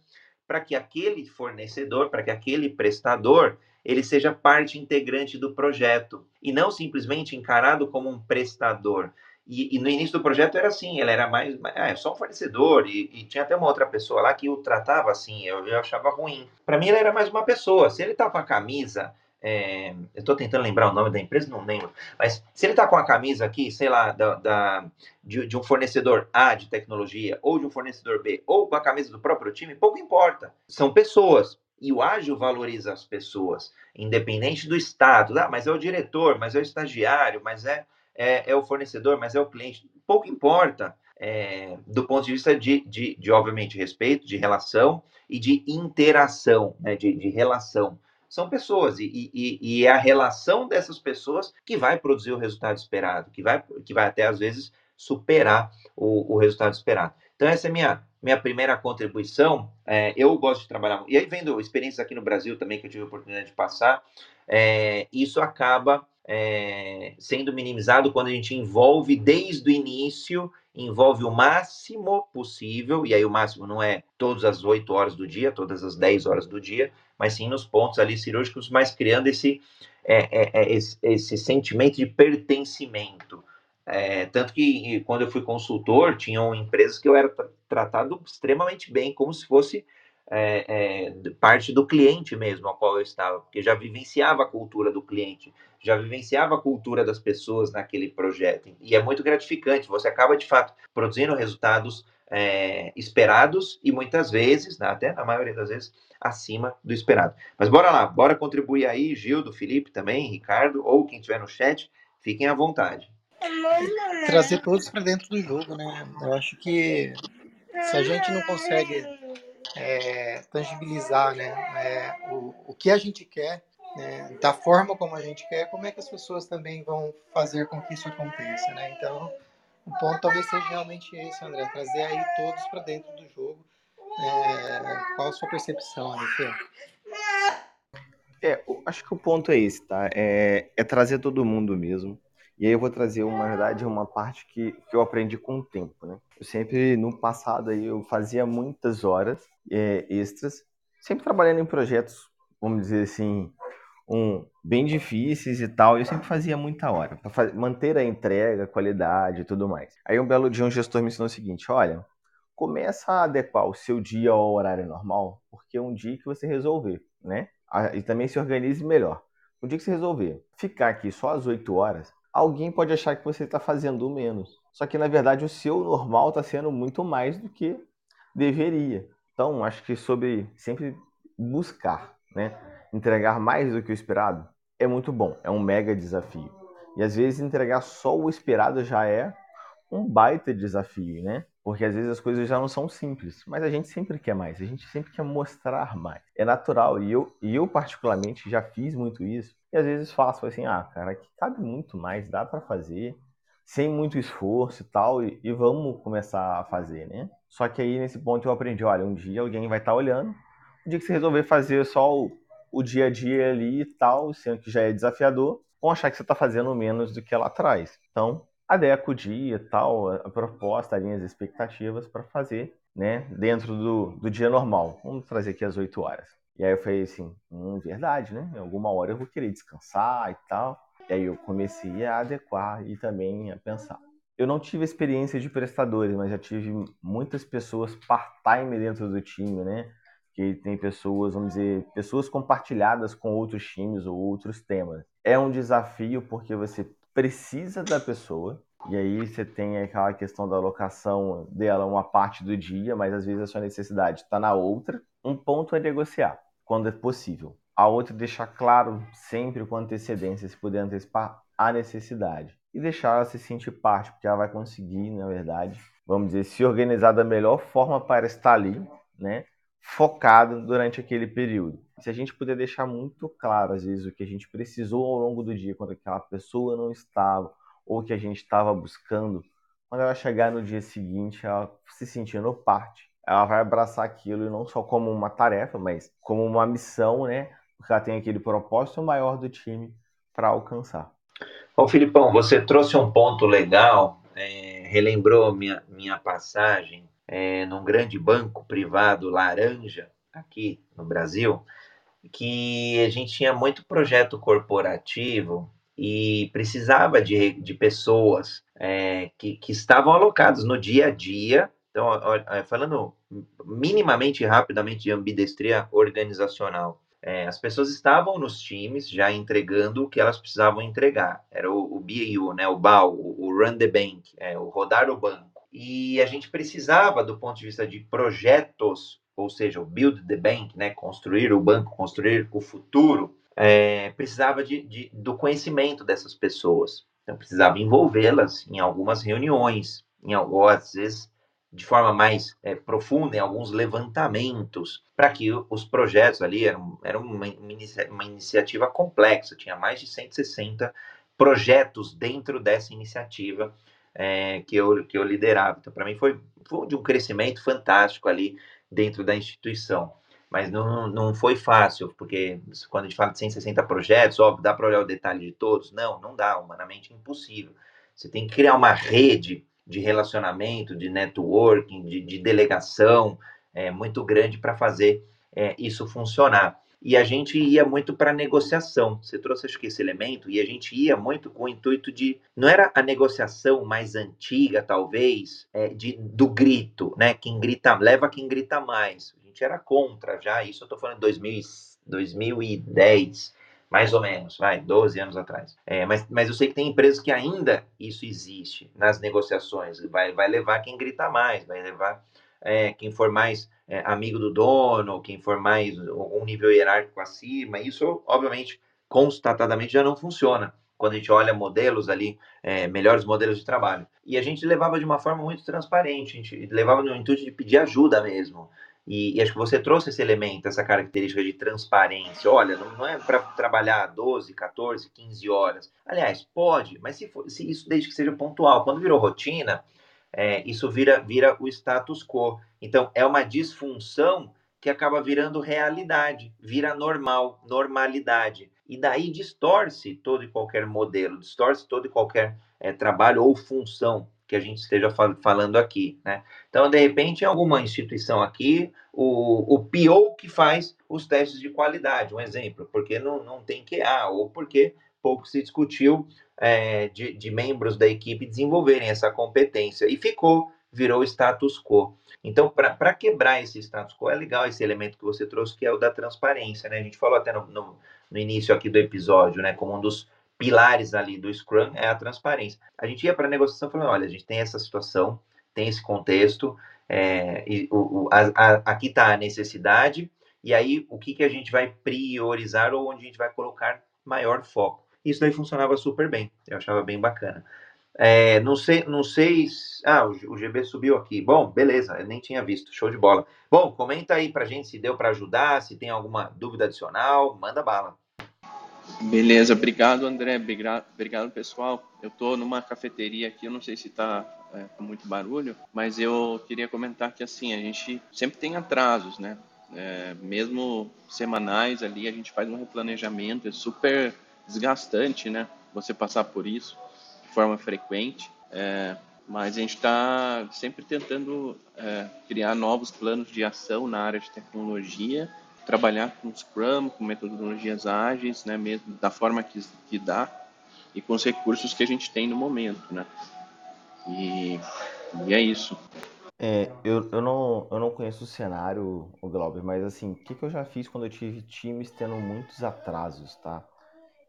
S1: para que aquele fornecedor, para que aquele prestador, ele seja parte integrante do projeto e não simplesmente encarado como um prestador. E, e no início do projeto era assim, ele era mais, é, só um fornecedor e, e, tinha até uma outra pessoa lá que o tratava assim, eu, eu achava ruim. Para mim ele era mais uma pessoa. Se ele tá com a camisa é, eu estou tentando lembrar o nome da empresa, não lembro. Mas se ele está com a camisa aqui, sei lá, da, da de, de, um fornecedor A de tecnologia, ou de um fornecedor B, ou com a camisa do próprio time, pouco importa. São pessoas. E o ágil valoriza as pessoas, independente do status. Ah, mas é o diretor, mas é o estagiário, mas é, é, é o fornecedor, mas é o cliente. Pouco importa. É, do ponto de vista de, de, de, obviamente, respeito, de relação e de interação, né, de, de relação são pessoas e, e, e, é a relação dessas pessoas que vai produzir o resultado esperado, que vai, que vai até às vezes superar o, o resultado esperado. Então, essa é minha, minha primeira contribuição. É, eu gosto de trabalhar, e aí vendo experiências aqui no Brasil também que eu tive a oportunidade de passar, é, isso acaba é, sendo minimizado quando a gente envolve desde o início, envolve o máximo possível, e aí o máximo não é todas as 8 horas do dia, todas as 10 horas do dia, mas sim nos pontos ali cirúrgicos, mas criando esse, é, é, esse, esse, sentimento de pertencimento. Tanto que quando eu fui consultor, tinham empresas que eu era tratado extremamente bem, como se fosse é, é, parte do cliente mesmo ao qual eu estava, porque já vivenciava a cultura do cliente, já vivenciava a cultura das pessoas naquele projeto. E é muito gratificante, você acaba de fato produzindo resultados é, esperados e muitas vezes, né, até na maioria das vezes, acima do esperado. Mas bora lá, bora contribuir aí, Gildo, Felipe também, Ricardo, ou quem estiver no chat, fiquem à vontade.
S2: Trazer todos para dentro do jogo, né? Eu acho que se a gente não consegue é, tangibilizar né, é, o, o que a gente quer, né, da forma como a gente quer, como é que as pessoas também vão fazer com que isso aconteça, né? Então, o ponto talvez seja realmente esse, André, trazer aí todos para dentro do jogo. É, qual a sua percepção, André?
S3: É, acho que o ponto é esse, tá? É, é trazer todo mundo mesmo. E aí eu vou trazer, uma verdade, uma parte que, que eu aprendi com o tempo, né? Eu sempre, no passado, aí, eu fazia muitas horas é, extras, sempre trabalhando em projetos, vamos dizer assim, um, bem difíceis e tal, eu sempre fazia muita hora, para manter a entrega, qualidade e tudo mais. Aí um belo dia um gestor me ensinou o seguinte, olha, começa a adequar o seu dia ao horário normal, porque é um dia que você resolver, né? E também se organize melhor. Um dia que você resolver ficar aqui só às 8 horas, alguém pode achar que você está fazendo menos. Só que na verdade o seu normal está sendo muito mais do que deveria. Então acho que sobre sempre buscar, né, entregar mais do que o esperado é muito bom. É um mega desafio. E às vezes entregar só o esperado já é um, baita desafio, né? Porque às vezes as coisas já não são simples, mas a gente sempre quer mais, a gente sempre quer mostrar mais. É natural, e eu, e eu particularmente já fiz muito isso, e às vezes faço assim, ah, cara, aqui cabe muito mais, dá para fazer, sem muito esforço e tal, e, e, vamos começar a fazer, né? Só que aí nesse ponto eu aprendi, olha, um dia alguém vai estar tá olhando, o dia que você resolver fazer só o, o dia a dia ali e tal, sendo que já é desafiador, vão achar que você está fazendo menos do que ela traz. Então, adequa o dia, tal, a proposta, as expectativas para fazer, né, dentro do, do dia normal. Vamos trazer aqui às 8 horas. E aí eu falei assim, hum, verdade, né? Em alguma hora eu vou querer descansar e tal. E aí eu comecei a adequar e também a pensar. Eu não tive experiência de prestadores, mas já tive muitas pessoas part-time dentro do time, né? Que tem pessoas, vamos dizer, pessoas compartilhadas com outros times ou outros temas. É um desafio porque você precisa da pessoa. E aí você tem aquela questão da alocação dela uma parte do dia, mas às vezes a sua necessidade está na outra. Um ponto é negociar, quando é possível. A outra deixar claro sempre com antecedência, se puder antecipar a necessidade. E deixar ela se sentir parte, porque ela vai conseguir, na verdade, vamos dizer, se organizar da melhor forma para estar ali, né? Focado durante aquele período se a gente puder deixar muito claro, às vezes, o que a gente precisou ao longo do dia, quando aquela pessoa não estava, ou que a gente estava buscando, quando ela chegar no dia seguinte, ela se sentindo parte, ela vai abraçar aquilo e não só como uma tarefa, mas como uma missão, né? Porque ela tem aquele propósito maior do time para alcançar.
S1: Ô Filipão, você trouxe um ponto legal, é, relembrou minha, minha passagem é, num grande banco privado laranja aqui no Brasil que a gente tinha muito projeto corporativo e precisava de, de pessoas é, que, que estavam alocadas no dia a dia. Então, falando minimamente rapidamente de ambidestria organizacional, é, as pessoas estavam nos times já entregando o que elas precisavam entregar. Era o, o BAU, né, o BAU, o, o Run the Bank, é, o rodar o banco. E a gente precisava, do ponto de vista de projetos ou seja, o build the bank, né, construir o banco, construir o futuro, é, precisava de, de, do conhecimento dessas pessoas. Então, precisava envolvê-las em algumas reuniões, em, ou às vezes de forma mais é, profunda, em alguns levantamentos, para que os projetos ali eram, eram uma, uma iniciativa complexa, tinha mais de 160 projetos dentro dessa iniciativa é, que, eu, que eu liderava. Então, para mim, foi, foi de um crescimento fantástico ali dentro da instituição. Mas não, não foi fácil, porque quando a gente fala de 160 projetos, óbvio, dá para olhar o detalhe de todos? Não, não dá, humanamente impossível. Você tem que criar uma rede de relacionamento, de networking, de, de delegação é, muito grande para fazer é, isso funcionar e a gente ia muito para negociação. Você trouxe acho que esse elemento e a gente ia muito com o intuito de não era a negociação mais antiga talvez é, de do grito, né? Quem grita leva quem grita mais. A gente era contra já. Isso eu estou falando em 2010 mais ou menos, vai, 12 anos atrás. É, mas, mas eu sei que tem empresas que ainda isso existe nas negociações. Vai, vai levar quem grita mais, vai levar é, quem for mais é, amigo do dono, quem for mais um nível hierárquico acima, isso, obviamente, constatadamente já não funciona quando a gente olha modelos ali, é, melhores modelos de trabalho. E a gente levava de uma forma muito transparente, a gente levava no intuito de pedir ajuda mesmo. E, e acho que você trouxe esse elemento, essa característica de transparência. Olha, não, não é para trabalhar 12, 14, 15 horas. Aliás, pode, mas se, for, se isso desde que seja pontual. Quando virou rotina, é, isso vira, vira o status quo. Então, é uma disfunção que acaba virando realidade, vira normal, normalidade. E daí distorce todo e qualquer modelo, distorce todo e qualquer é, trabalho ou função que a gente esteja fal falando aqui. Né? Então, de repente, em alguma instituição aqui, o, o PO que faz os testes de qualidade, um exemplo, porque não, não tem QA, ou porque pouco se discutiu é, de, de membros da equipe desenvolverem essa competência. E ficou, virou status quo. Então, para quebrar esse status quo, é legal esse elemento que você trouxe, que é o da transparência, né? A gente falou até no, no, no, início aqui do episódio, né? Como um dos pilares ali do Scrum é a transparência. A gente ia para a negociação falando, olha, a gente tem essa situação, tem esse contexto, é, e, o, o, a, a, aqui está a necessidade, e aí o que, que a gente vai priorizar ou onde a gente vai colocar maior foco. Isso daí funcionava super bem, eu achava bem bacana. É, não sei, não sei. Ah, o, GB subiu aqui. Bom, beleza, eu nem tinha visto. Show de bola. Bom, comenta aí pra gente se deu para ajudar, se tem alguma dúvida adicional, manda bala.
S5: Beleza, obrigado André, obrigado, pessoal. Eu estou numa cafeteria aqui, eu não sei se está é, com muito barulho, mas eu queria comentar que assim, a gente sempre tem atrasos, né? É, mesmo semanais ali, a gente faz um replanejamento, é super desgastante, né? Você passar por isso de forma frequente, é, mas a gente está sempre tentando é, criar novos planos de ação na área de tecnologia trabalhar com Scrum, com metodologias ágeis, né, mesmo da forma que, que dá e com os recursos que a gente tem no momento, né? E, e é isso.
S3: É, eu, eu, não, eu não conheço o cenário, o Glauber, mas assim, o que, que eu já fiz quando eu tive times tendo muitos atrasos, tá?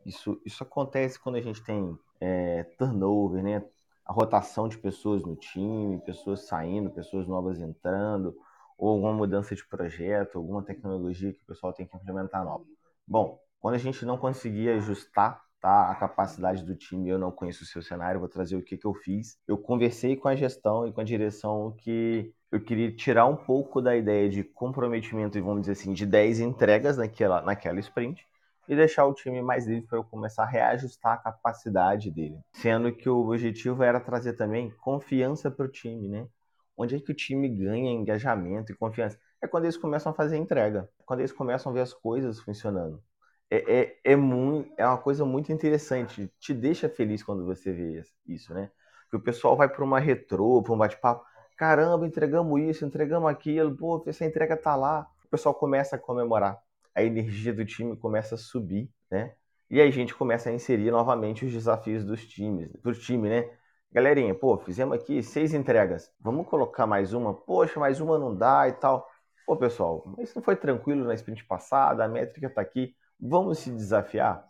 S3: Isso, isso acontece quando a gente tem é, turnover, né? A rotação de pessoas no time, pessoas saindo, pessoas novas entrando, ou alguma mudança de projeto, alguma tecnologia que o pessoal tem que implementar nova. Bom, quando a gente não conseguia ajustar tá, a capacidade do time, eu não conheço o seu cenário, vou trazer o que, que eu fiz. Eu conversei com a gestão e com a direção que eu queria tirar um pouco da ideia de comprometimento, vamos dizer assim, de 10 entregas naquela, naquela sprint e deixar o time mais livre para eu começar a reajustar a capacidade dele. Sendo que o objetivo era trazer também confiança para o time, né? Onde é que o time ganha engajamento e confiança? É quando eles começam a fazer entrega, quando eles começam a ver as coisas funcionando. É, é, é, muito, é uma coisa muito interessante, te deixa feliz quando você vê isso, né? Que o pessoal vai para uma retrô, para um bate-papo, caramba, entregamos isso, entregamos aquilo, pô, essa entrega tá lá. O pessoal começa a comemorar, a energia do time começa a subir, né? E aí a gente começa a inserir novamente os desafios dos times, do time, né? Galerinha, pô, fizemos aqui seis entregas. Vamos colocar mais uma? Poxa, mais uma não dá e tal. Pô, pessoal, isso não foi tranquilo na sprint passada, a métrica está aqui. Vamos se desafiar?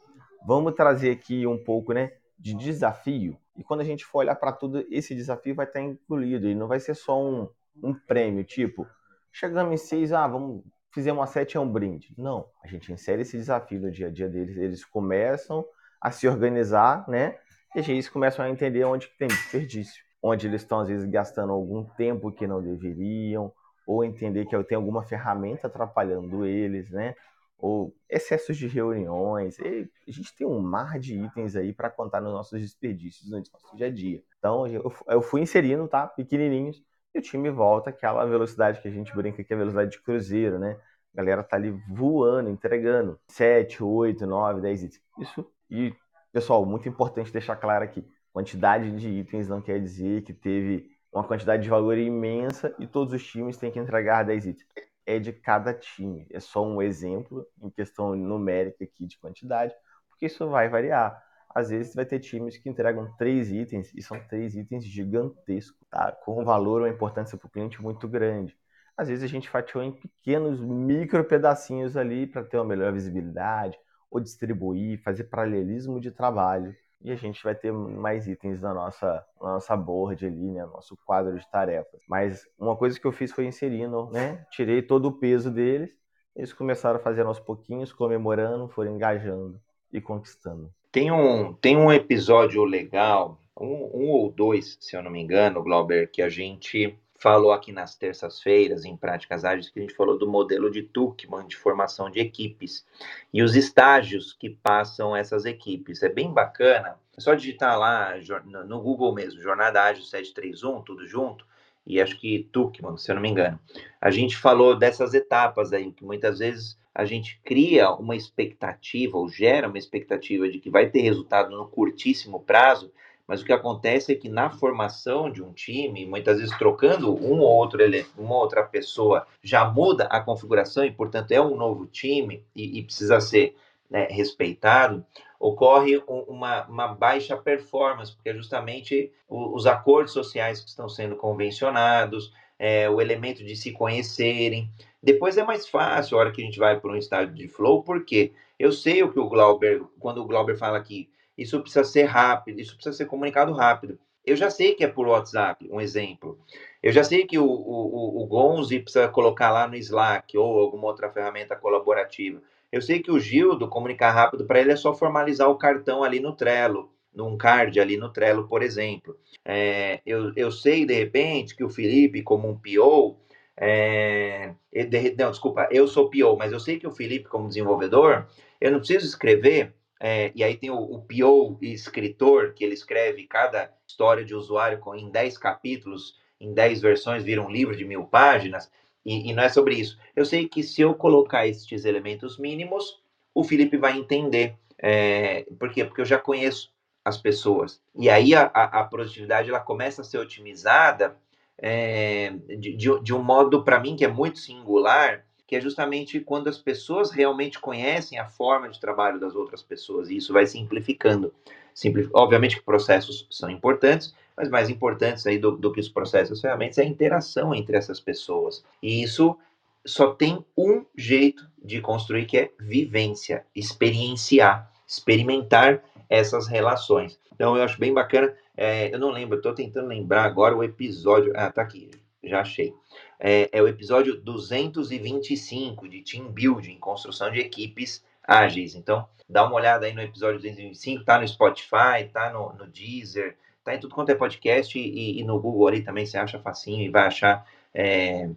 S3: Vamos trazer aqui um pouco, né, de desafio. E quando a gente for olhar para tudo, esse desafio vai estar incluído. E não vai ser só um, um prêmio, tipo, chegamos em seis, ah, vamos, fizemos uma sete, é um brinde. Não, a gente insere esse desafio no dia a dia deles. Eles começam a se organizar, né? E eles começam a entender onde tem desperdício, onde eles estão às vezes gastando algum tempo que não deveriam, ou entender que tem alguma ferramenta atrapalhando eles, né? Ou excessos de reuniões. E a gente tem um mar de itens aí para contar nos nossos desperdícios no nosso dia a dia. Então eu fui inserindo, tá? Pequenininhos, e o time volta aquela velocidade que a gente brinca que é a velocidade de cruzeiro, né? A galera tá ali voando, entregando 7, 8, 9, 10 itens. Isso e Pessoal, muito importante deixar claro aqui: quantidade de itens não quer dizer que teve uma quantidade de valor imensa e todos os times têm que entregar 10 itens. É de cada time. É só um exemplo em questão numérica aqui de quantidade, porque isso vai variar. Às vezes vai ter times que entregam três itens e são três itens gigantescos, tá? com um valor ou importância para o cliente muito grande. Às vezes a gente fatiou em pequenos micro pedacinhos ali para ter uma melhor visibilidade, ou distribuir, fazer paralelismo de trabalho. E a gente vai ter mais itens na nossa, na nossa board ali, né? Nosso quadro de tarefas. Mas uma coisa que eu fiz foi inserindo, né? Tirei todo o peso deles. Eles começaram a fazer aos pouquinhos, comemorando, foram engajando e conquistando.
S1: Tem um, tem um episódio legal, um, um ou dois, se eu não me engano, Glauber, que a gente falou aqui nas terças-feiras, em Práticas Ágeis, que a gente falou do modelo de Tuckman, de formação de equipes, e os estágios que passam essas equipes. É bem bacana, é só digitar lá no Google mesmo, Jornada Ágil 731, tudo junto, e acho que Tuckman, se eu não me engano. A gente falou dessas etapas aí, que muitas vezes a gente cria uma expectativa, ou gera uma expectativa de que vai ter resultado no curtíssimo prazo, mas o que acontece é que na formação de um time, muitas vezes trocando um ou outro uma outra pessoa, já muda a configuração e, portanto, é um novo time e, e precisa ser né, respeitado, ocorre uma, uma, baixa performance, porque é justamente os acordos sociais que estão sendo convencionados, é, o elemento de se conhecerem. Depois é mais fácil a hora que a gente vai para um estágio de flow, porque eu sei o que o Glauber, quando o Glauber fala que isso precisa ser rápido, isso precisa ser comunicado rápido. Eu já sei que é por WhatsApp, um exemplo. Eu já sei que o, o, o Gonzi precisa colocar lá no Slack ou alguma outra ferramenta colaborativa. Eu sei que o Gildo, comunicar rápido para ele é só formalizar o cartão ali no Trello. num card ali no Trello, por exemplo. É, eu, eu sei, de repente, que o Felipe, como um PO, é, de, não, desculpa, eu sou PO, mas eu sei que o Felipe, como desenvolvedor, eu não preciso escrever, é, e aí tem o, o PO escritor, que ele escreve cada história de usuário com, em 10 capítulos, em 10 versões, vira um livro de mil páginas, e, e não é sobre isso. Eu sei que se eu colocar estes elementos mínimos, o Felipe vai entender. É, por quê? Porque eu já conheço as pessoas. E aí a, a, a produtividade ela começa a ser otimizada é, de, de, de um modo, para mim, que é muito singular, que é justamente quando as pessoas realmente conhecem a forma de trabalho das outras pessoas, e isso vai simplificando. Simplif... Obviamente que processos são importantes, mas mais importantes aí do, do que os processos ferramentas é a interação entre essas pessoas. E isso só tem um jeito de construir, que é vivência, experienciar, experimentar essas relações. Então eu acho bem bacana. É, eu não lembro, estou tentando lembrar agora o episódio. Ah, tá aqui, já achei. É, é, o episódio 225 de Team Building, construção de equipes ágeis. Então, dá uma olhada aí no episódio 225, tá no Spotify, tá no, no Deezer, tá em tudo quanto é podcast e, e, no Google ali também você acha facinho e vai achar é,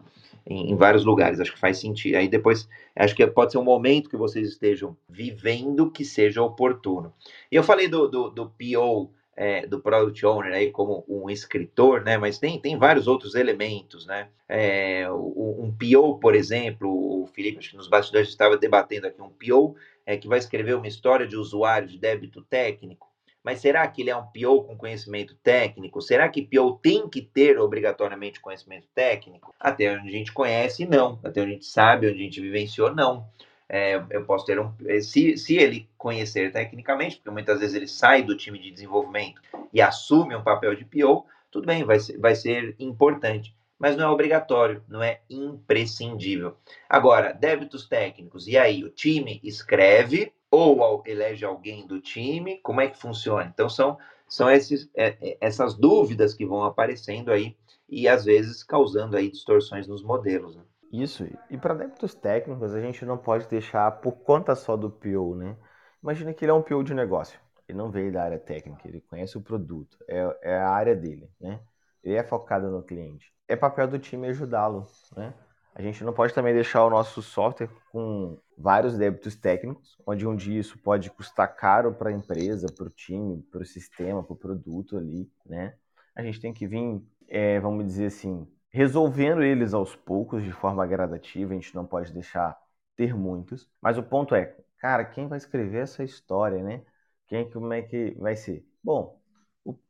S1: em, em, vários lugares. Acho que faz sentido. Aí depois, acho que pode ser um momento que vocês estejam vivendo que seja oportuno. E eu falei do, do, do PO é, do Product Owner aí como um escritor, né? Mas tem, tem vários outros elementos, né? É, um PO, por exemplo, o Felipe, acho que nos bastidores estava debatendo aqui, um PO é, que vai escrever uma história de usuário de débito técnico. Mas será que ele é um PO com conhecimento técnico? Será que PO tem que ter obrigatoriamente conhecimento técnico? Até onde a gente conhece, não. Até onde a gente sabe, onde a gente vivenciou, não é, eu posso ter um. Eh, se, se ele conhecer tecnicamente, porque muitas vezes ele sai do time de desenvolvimento e assume um papel de PO, tudo bem, vai ser, vai ser importante. Mas não é obrigatório, não é imprescindível. Agora, débitos técnicos, e aí? O time escreve ou elege alguém do time? Como é que funciona? Então, são, são esses, é, é essas dúvidas que vão aparecendo aí e às vezes causando aí distorções nos modelos. Né?
S3: Isso, e para débitos técnicos, a gente não pode deixar por conta só do PO, né? Imagina que ele é um PO de negócio, ele não veio da área técnica, ele conhece o produto, é, é a área dele, né? Ele é focado no cliente. É papel do time ajudá-lo, né? A gente não pode também deixar o nosso software com vários débitos técnicos, onde um dia isso pode custar caro para a empresa, para o time, para o sistema, para o produto ali, né? A gente tem que vir, é, vamos dizer assim, resolvendo eles aos poucos, de forma gradativa, a gente não pode deixar ter muitos. Mas o ponto é, cara, quem vai escrever essa história, né? Quem, como é que vai ser? Bom,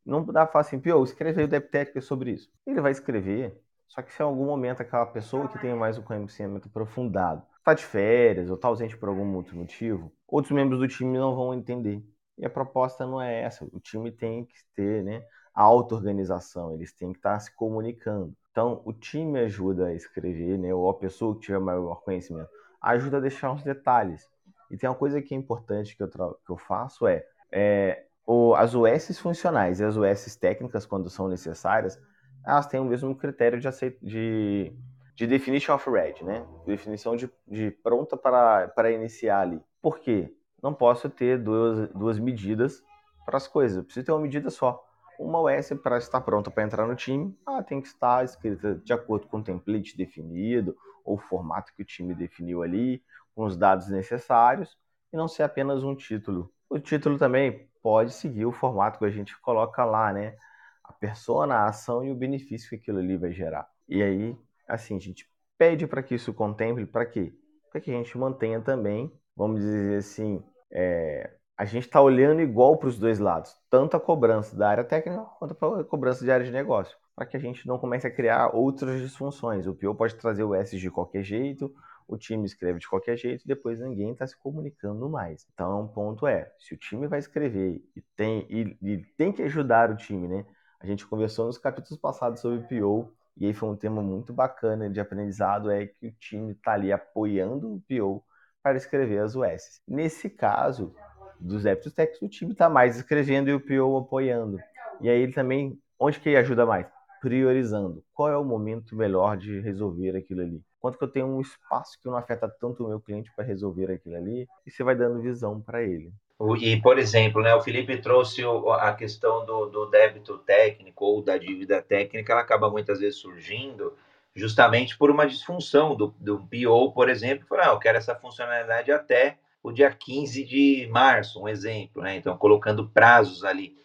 S3: não dá para falar assim, Pio, escreve aí o Deptech sobre isso. Ele vai escrever, só que se em algum momento aquela pessoa que tem mais o conhecimento aprofundado está de férias ou está ausente por algum outro motivo, outros membros do time não vão entender. E a proposta não é essa. O time tem que ter né, a auto-organização, eles têm que estar se comunicando. Então, o time ajuda a escrever, né? Ou a pessoa que tiver maior conhecimento ajuda a deixar uns detalhes. E tem uma coisa que é importante que eu, que eu faço é, é o, as USs funcionais e as USs técnicas, quando são necessárias, elas têm o mesmo critério de, de, de definition of ready, né? Definição de, de pronta para, para iniciar ali. Por quê? Não posso ter duas, duas medidas para as coisas, eu preciso ter uma medida só uma OS para estar pronta para entrar no time, ela tem que estar escrita de acordo com o template definido, ou o formato que o time definiu ali, com os dados necessários, e não ser apenas um título. O título também pode seguir o formato que a gente coloca lá, né? A persona, a ação e o benefício que aquilo ali vai gerar. E aí, assim, a gente pede para que isso contemple, para quê? Para que a gente mantenha também, vamos dizer assim, é, a gente está olhando igual para os dois lados, tanto a cobrança da área técnica quanto a cobrança de área de negócio, para que a gente não comece a criar outras disfunções. O PO pode trazer o S de qualquer jeito, o time escreve de qualquer jeito, depois ninguém está se comunicando mais. Então, o ponto é, se o time vai escrever e tem, e, e tem que ajudar o time, né? A gente conversou nos capítulos passados sobre PO, e aí foi um tema muito bacana de aprendizado, é que o time está ali apoiando o PO para escrever as USs. Nesse caso, dos débitos técnicos, o time está mais escrevendo e o PO apoiando. E aí ele também, onde que ele ajuda mais? Priorizando. Qual é o momento melhor de resolver aquilo ali? Quanto que eu tenho um espaço que não afeta tanto o meu cliente para resolver aquilo ali? E você vai dando visão para ele.
S1: E, por exemplo, né, o Felipe trouxe a questão do, do débito técnico ou da dívida técnica, ela acaba muitas vezes surgindo justamente por uma disfunção do, do PO, por exemplo, falar, ah, eu quero essa funcionalidade até o dia 15 de março, um exemplo, né? Então, colocando prazos ali.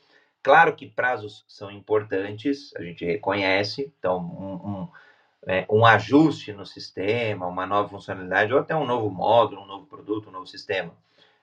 S1: Claro que prazos são importantes, a gente reconhece, então, um, um, é, um ajuste no sistema, uma nova funcionalidade, ou até um novo módulo, um novo produto, um novo sistema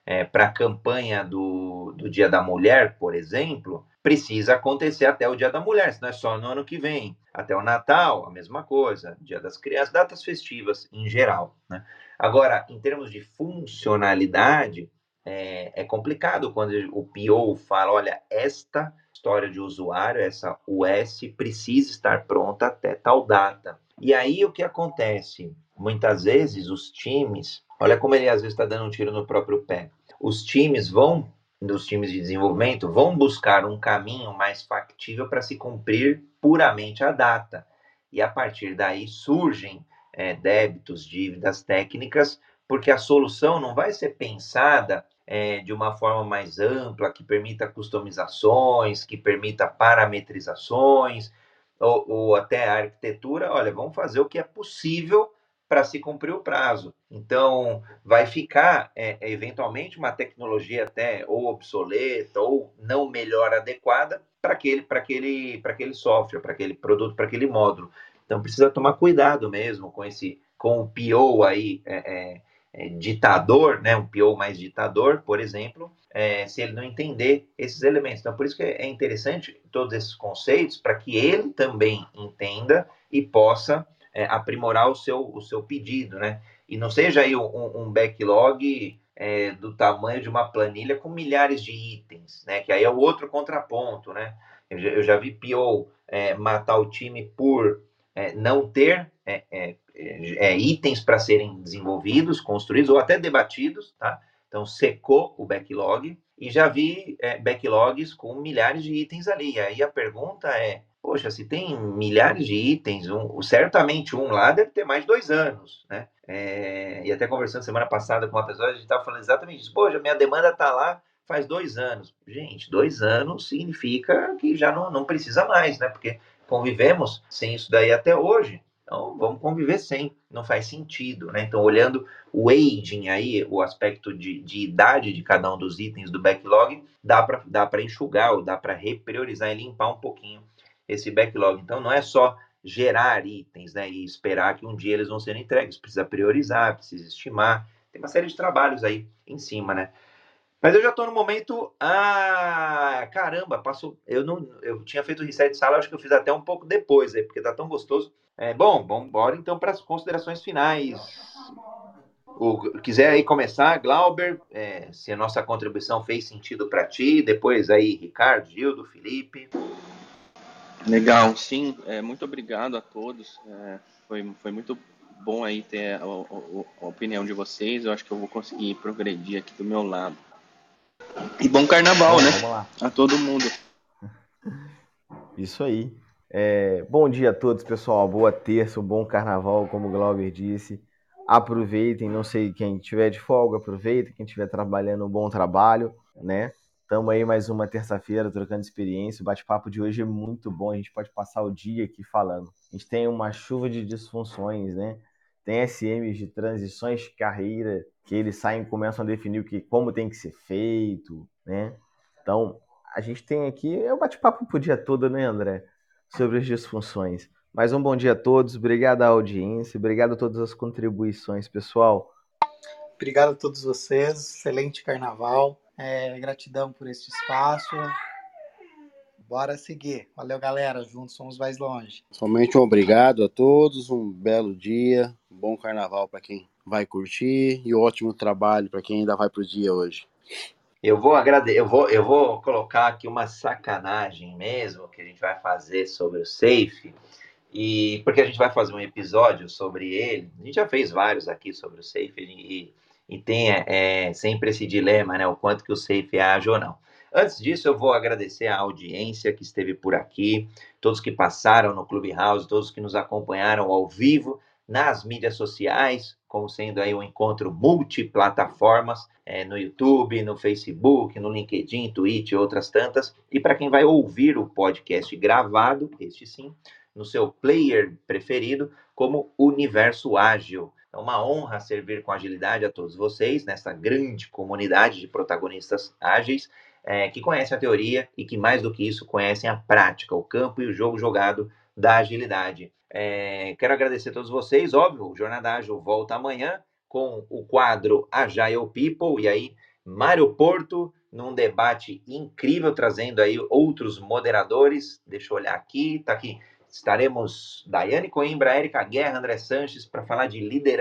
S1: é, para a campanha do, do Dia da Mulher, por exemplo, precisa acontecer até o Dia da Mulher, senão é só no ano que vem. Até o Natal, a mesma coisa, Dia das Crianças, datas festivas em geral. Né? Agora, em termos de funcionalidade, é, é, complicado quando o PO fala: olha, esta história de usuário, essa US, precisa estar pronta até tal data. E aí o que acontece? Muitas vezes os times Olha como ele às vezes está dando um tiro no próprio pé. Os times vão, dos times de desenvolvimento, vão buscar um caminho mais factível para se cumprir puramente a data. E a partir daí surgem é, débitos, dívidas técnicas, porque a solução não vai ser pensada é, de uma forma mais ampla, que permita customizações, que permita parametrizações, ou, ou até a arquitetura. Olha, vamos fazer o que é possível para se cumprir o prazo. Então, vai ficar, é, eventualmente, uma tecnologia até ou obsoleta ou não melhor adequada para aquele, aquele, aquele software, para aquele produto, para aquele módulo. Então, precisa tomar cuidado mesmo com esse, com o PO aí, é, é, é, ditador, né, um PO mais ditador, por exemplo, é, se ele não entender esses elementos. Então, por isso que é interessante todos esses conceitos, para que ele também entenda e possa é, aprimorar o seu, o seu pedido, né? E não seja aí um, um backlog é, do tamanho de uma planilha com milhares de itens, né? Que aí é o outro contraponto, né? Eu já, vi PO é, matar o time por é, não ter é, é, é, itens para serem desenvolvidos, construídos ou até debatidos, tá? Então secou o backlog e já vi backlogs com milhares de itens ali. E aí a pergunta é Poxa, se tem milhares de itens, um, certamente um lá deve ter mais de dois anos, né? É, e até conversando semana passada com uma pessoa, a gente estava falando exatamente isso. Poxa, minha demanda está lá faz dois anos. Gente, dois anos significa que já não, não precisa mais, né? Porque convivemos sem isso daí até hoje. Então, vamos conviver sem, não faz sentido, né? Então, olhando o aging aí, o aspecto de, de idade de cada um dos itens do backlog, dá para dá enxugar, ou dá para repriorizar e limpar um pouquinho esse backlog. Então, não é só gerar itens né, e esperar que um dia eles vão ser entregues. Precisa priorizar, precisa estimar. Tem uma série de trabalhos aí em cima, né? Mas eu já estou no momento. Ah, caramba, passou. Eu não, eu tinha feito o reset de sala, acho que eu fiz até um pouco depois, aí, porque tá tão gostoso. É, bom, embora então para as considerações finais. O, quiser aí começar, Glauber, é, se a nossa contribuição fez sentido para ti, depois aí Ricardo, Gildo, Felipe.
S5: Legal, sim. É, muito obrigado a todos. É, foi, foi muito bom aí ter a, a, a, opinião de vocês. Eu acho que eu vou conseguir progredir aqui do meu lado. E bom carnaval, né? Vamos lá. A todo mundo.
S3: Isso aí. É, bom dia a todos, pessoal. Boa terça, um bom carnaval, como o Glauber disse. Aproveitem, não sei quem tiver de folga, aproveita. Quem estiver trabalhando, um bom trabalho, né? Estamos aí mais uma terça-feira trocando experiência. O bate-papo de hoje é muito bom. A gente pode passar o dia aqui falando. A gente tem uma chuva de disfunções, né? Tem SMs de transições de carreira que eles saem e começam a definir o que, como tem que ser feito, né? Então, a gente tem aqui é um bate-papo pro dia todo, né, André? Sobre as disfunções. Mais um bom dia a todos. Obrigado à audiência. Obrigado a todas as contribuições, pessoal.
S2: Obrigado a todos vocês. Excelente carnaval. É, gratidão por este espaço. Bora seguir. Valeu, galera. Juntos somos mais longe.
S4: Somente um obrigado a todos. Um belo dia. Um bom carnaval para quem vai curtir e ótimo trabalho para quem ainda vai pro dia hoje.
S1: Eu vou agradecer, eu vou, eu vou colocar aqui uma sacanagem mesmo que a gente vai fazer sobre o Safe. E porque a gente vai fazer um episódio sobre ele. A gente já fez vários aqui sobre o Safe e e tem é, sempre esse dilema, né? O quanto que o safe age ou não. Antes disso, eu vou agradecer a audiência que esteve por aqui, todos que passaram no Clubhouse, todos que nos acompanharam ao vivo nas mídias sociais, como sendo aí um encontro multiplataformas, é, no YouTube, no Facebook, no LinkedIn, Twitch e outras tantas. E para quem vai ouvir o podcast gravado, este sim, no seu player preferido, como Universo Ágil. É uma honra servir com agilidade a todos vocês nessa grande comunidade de protagonistas ágeis é, que conhecem a teoria e que, mais do que isso, conhecem a prática, o campo e o jogo jogado da agilidade. É, quero agradecer a todos vocês. Óbvio, o Jornada Ágil volta amanhã com o quadro Agile People e aí Mário Porto num debate incrível, trazendo aí outros moderadores. Deixa eu olhar aqui, tá aqui. Estaremos Daiane Coimbra, Érica Guerra, André Sanches para falar de liderança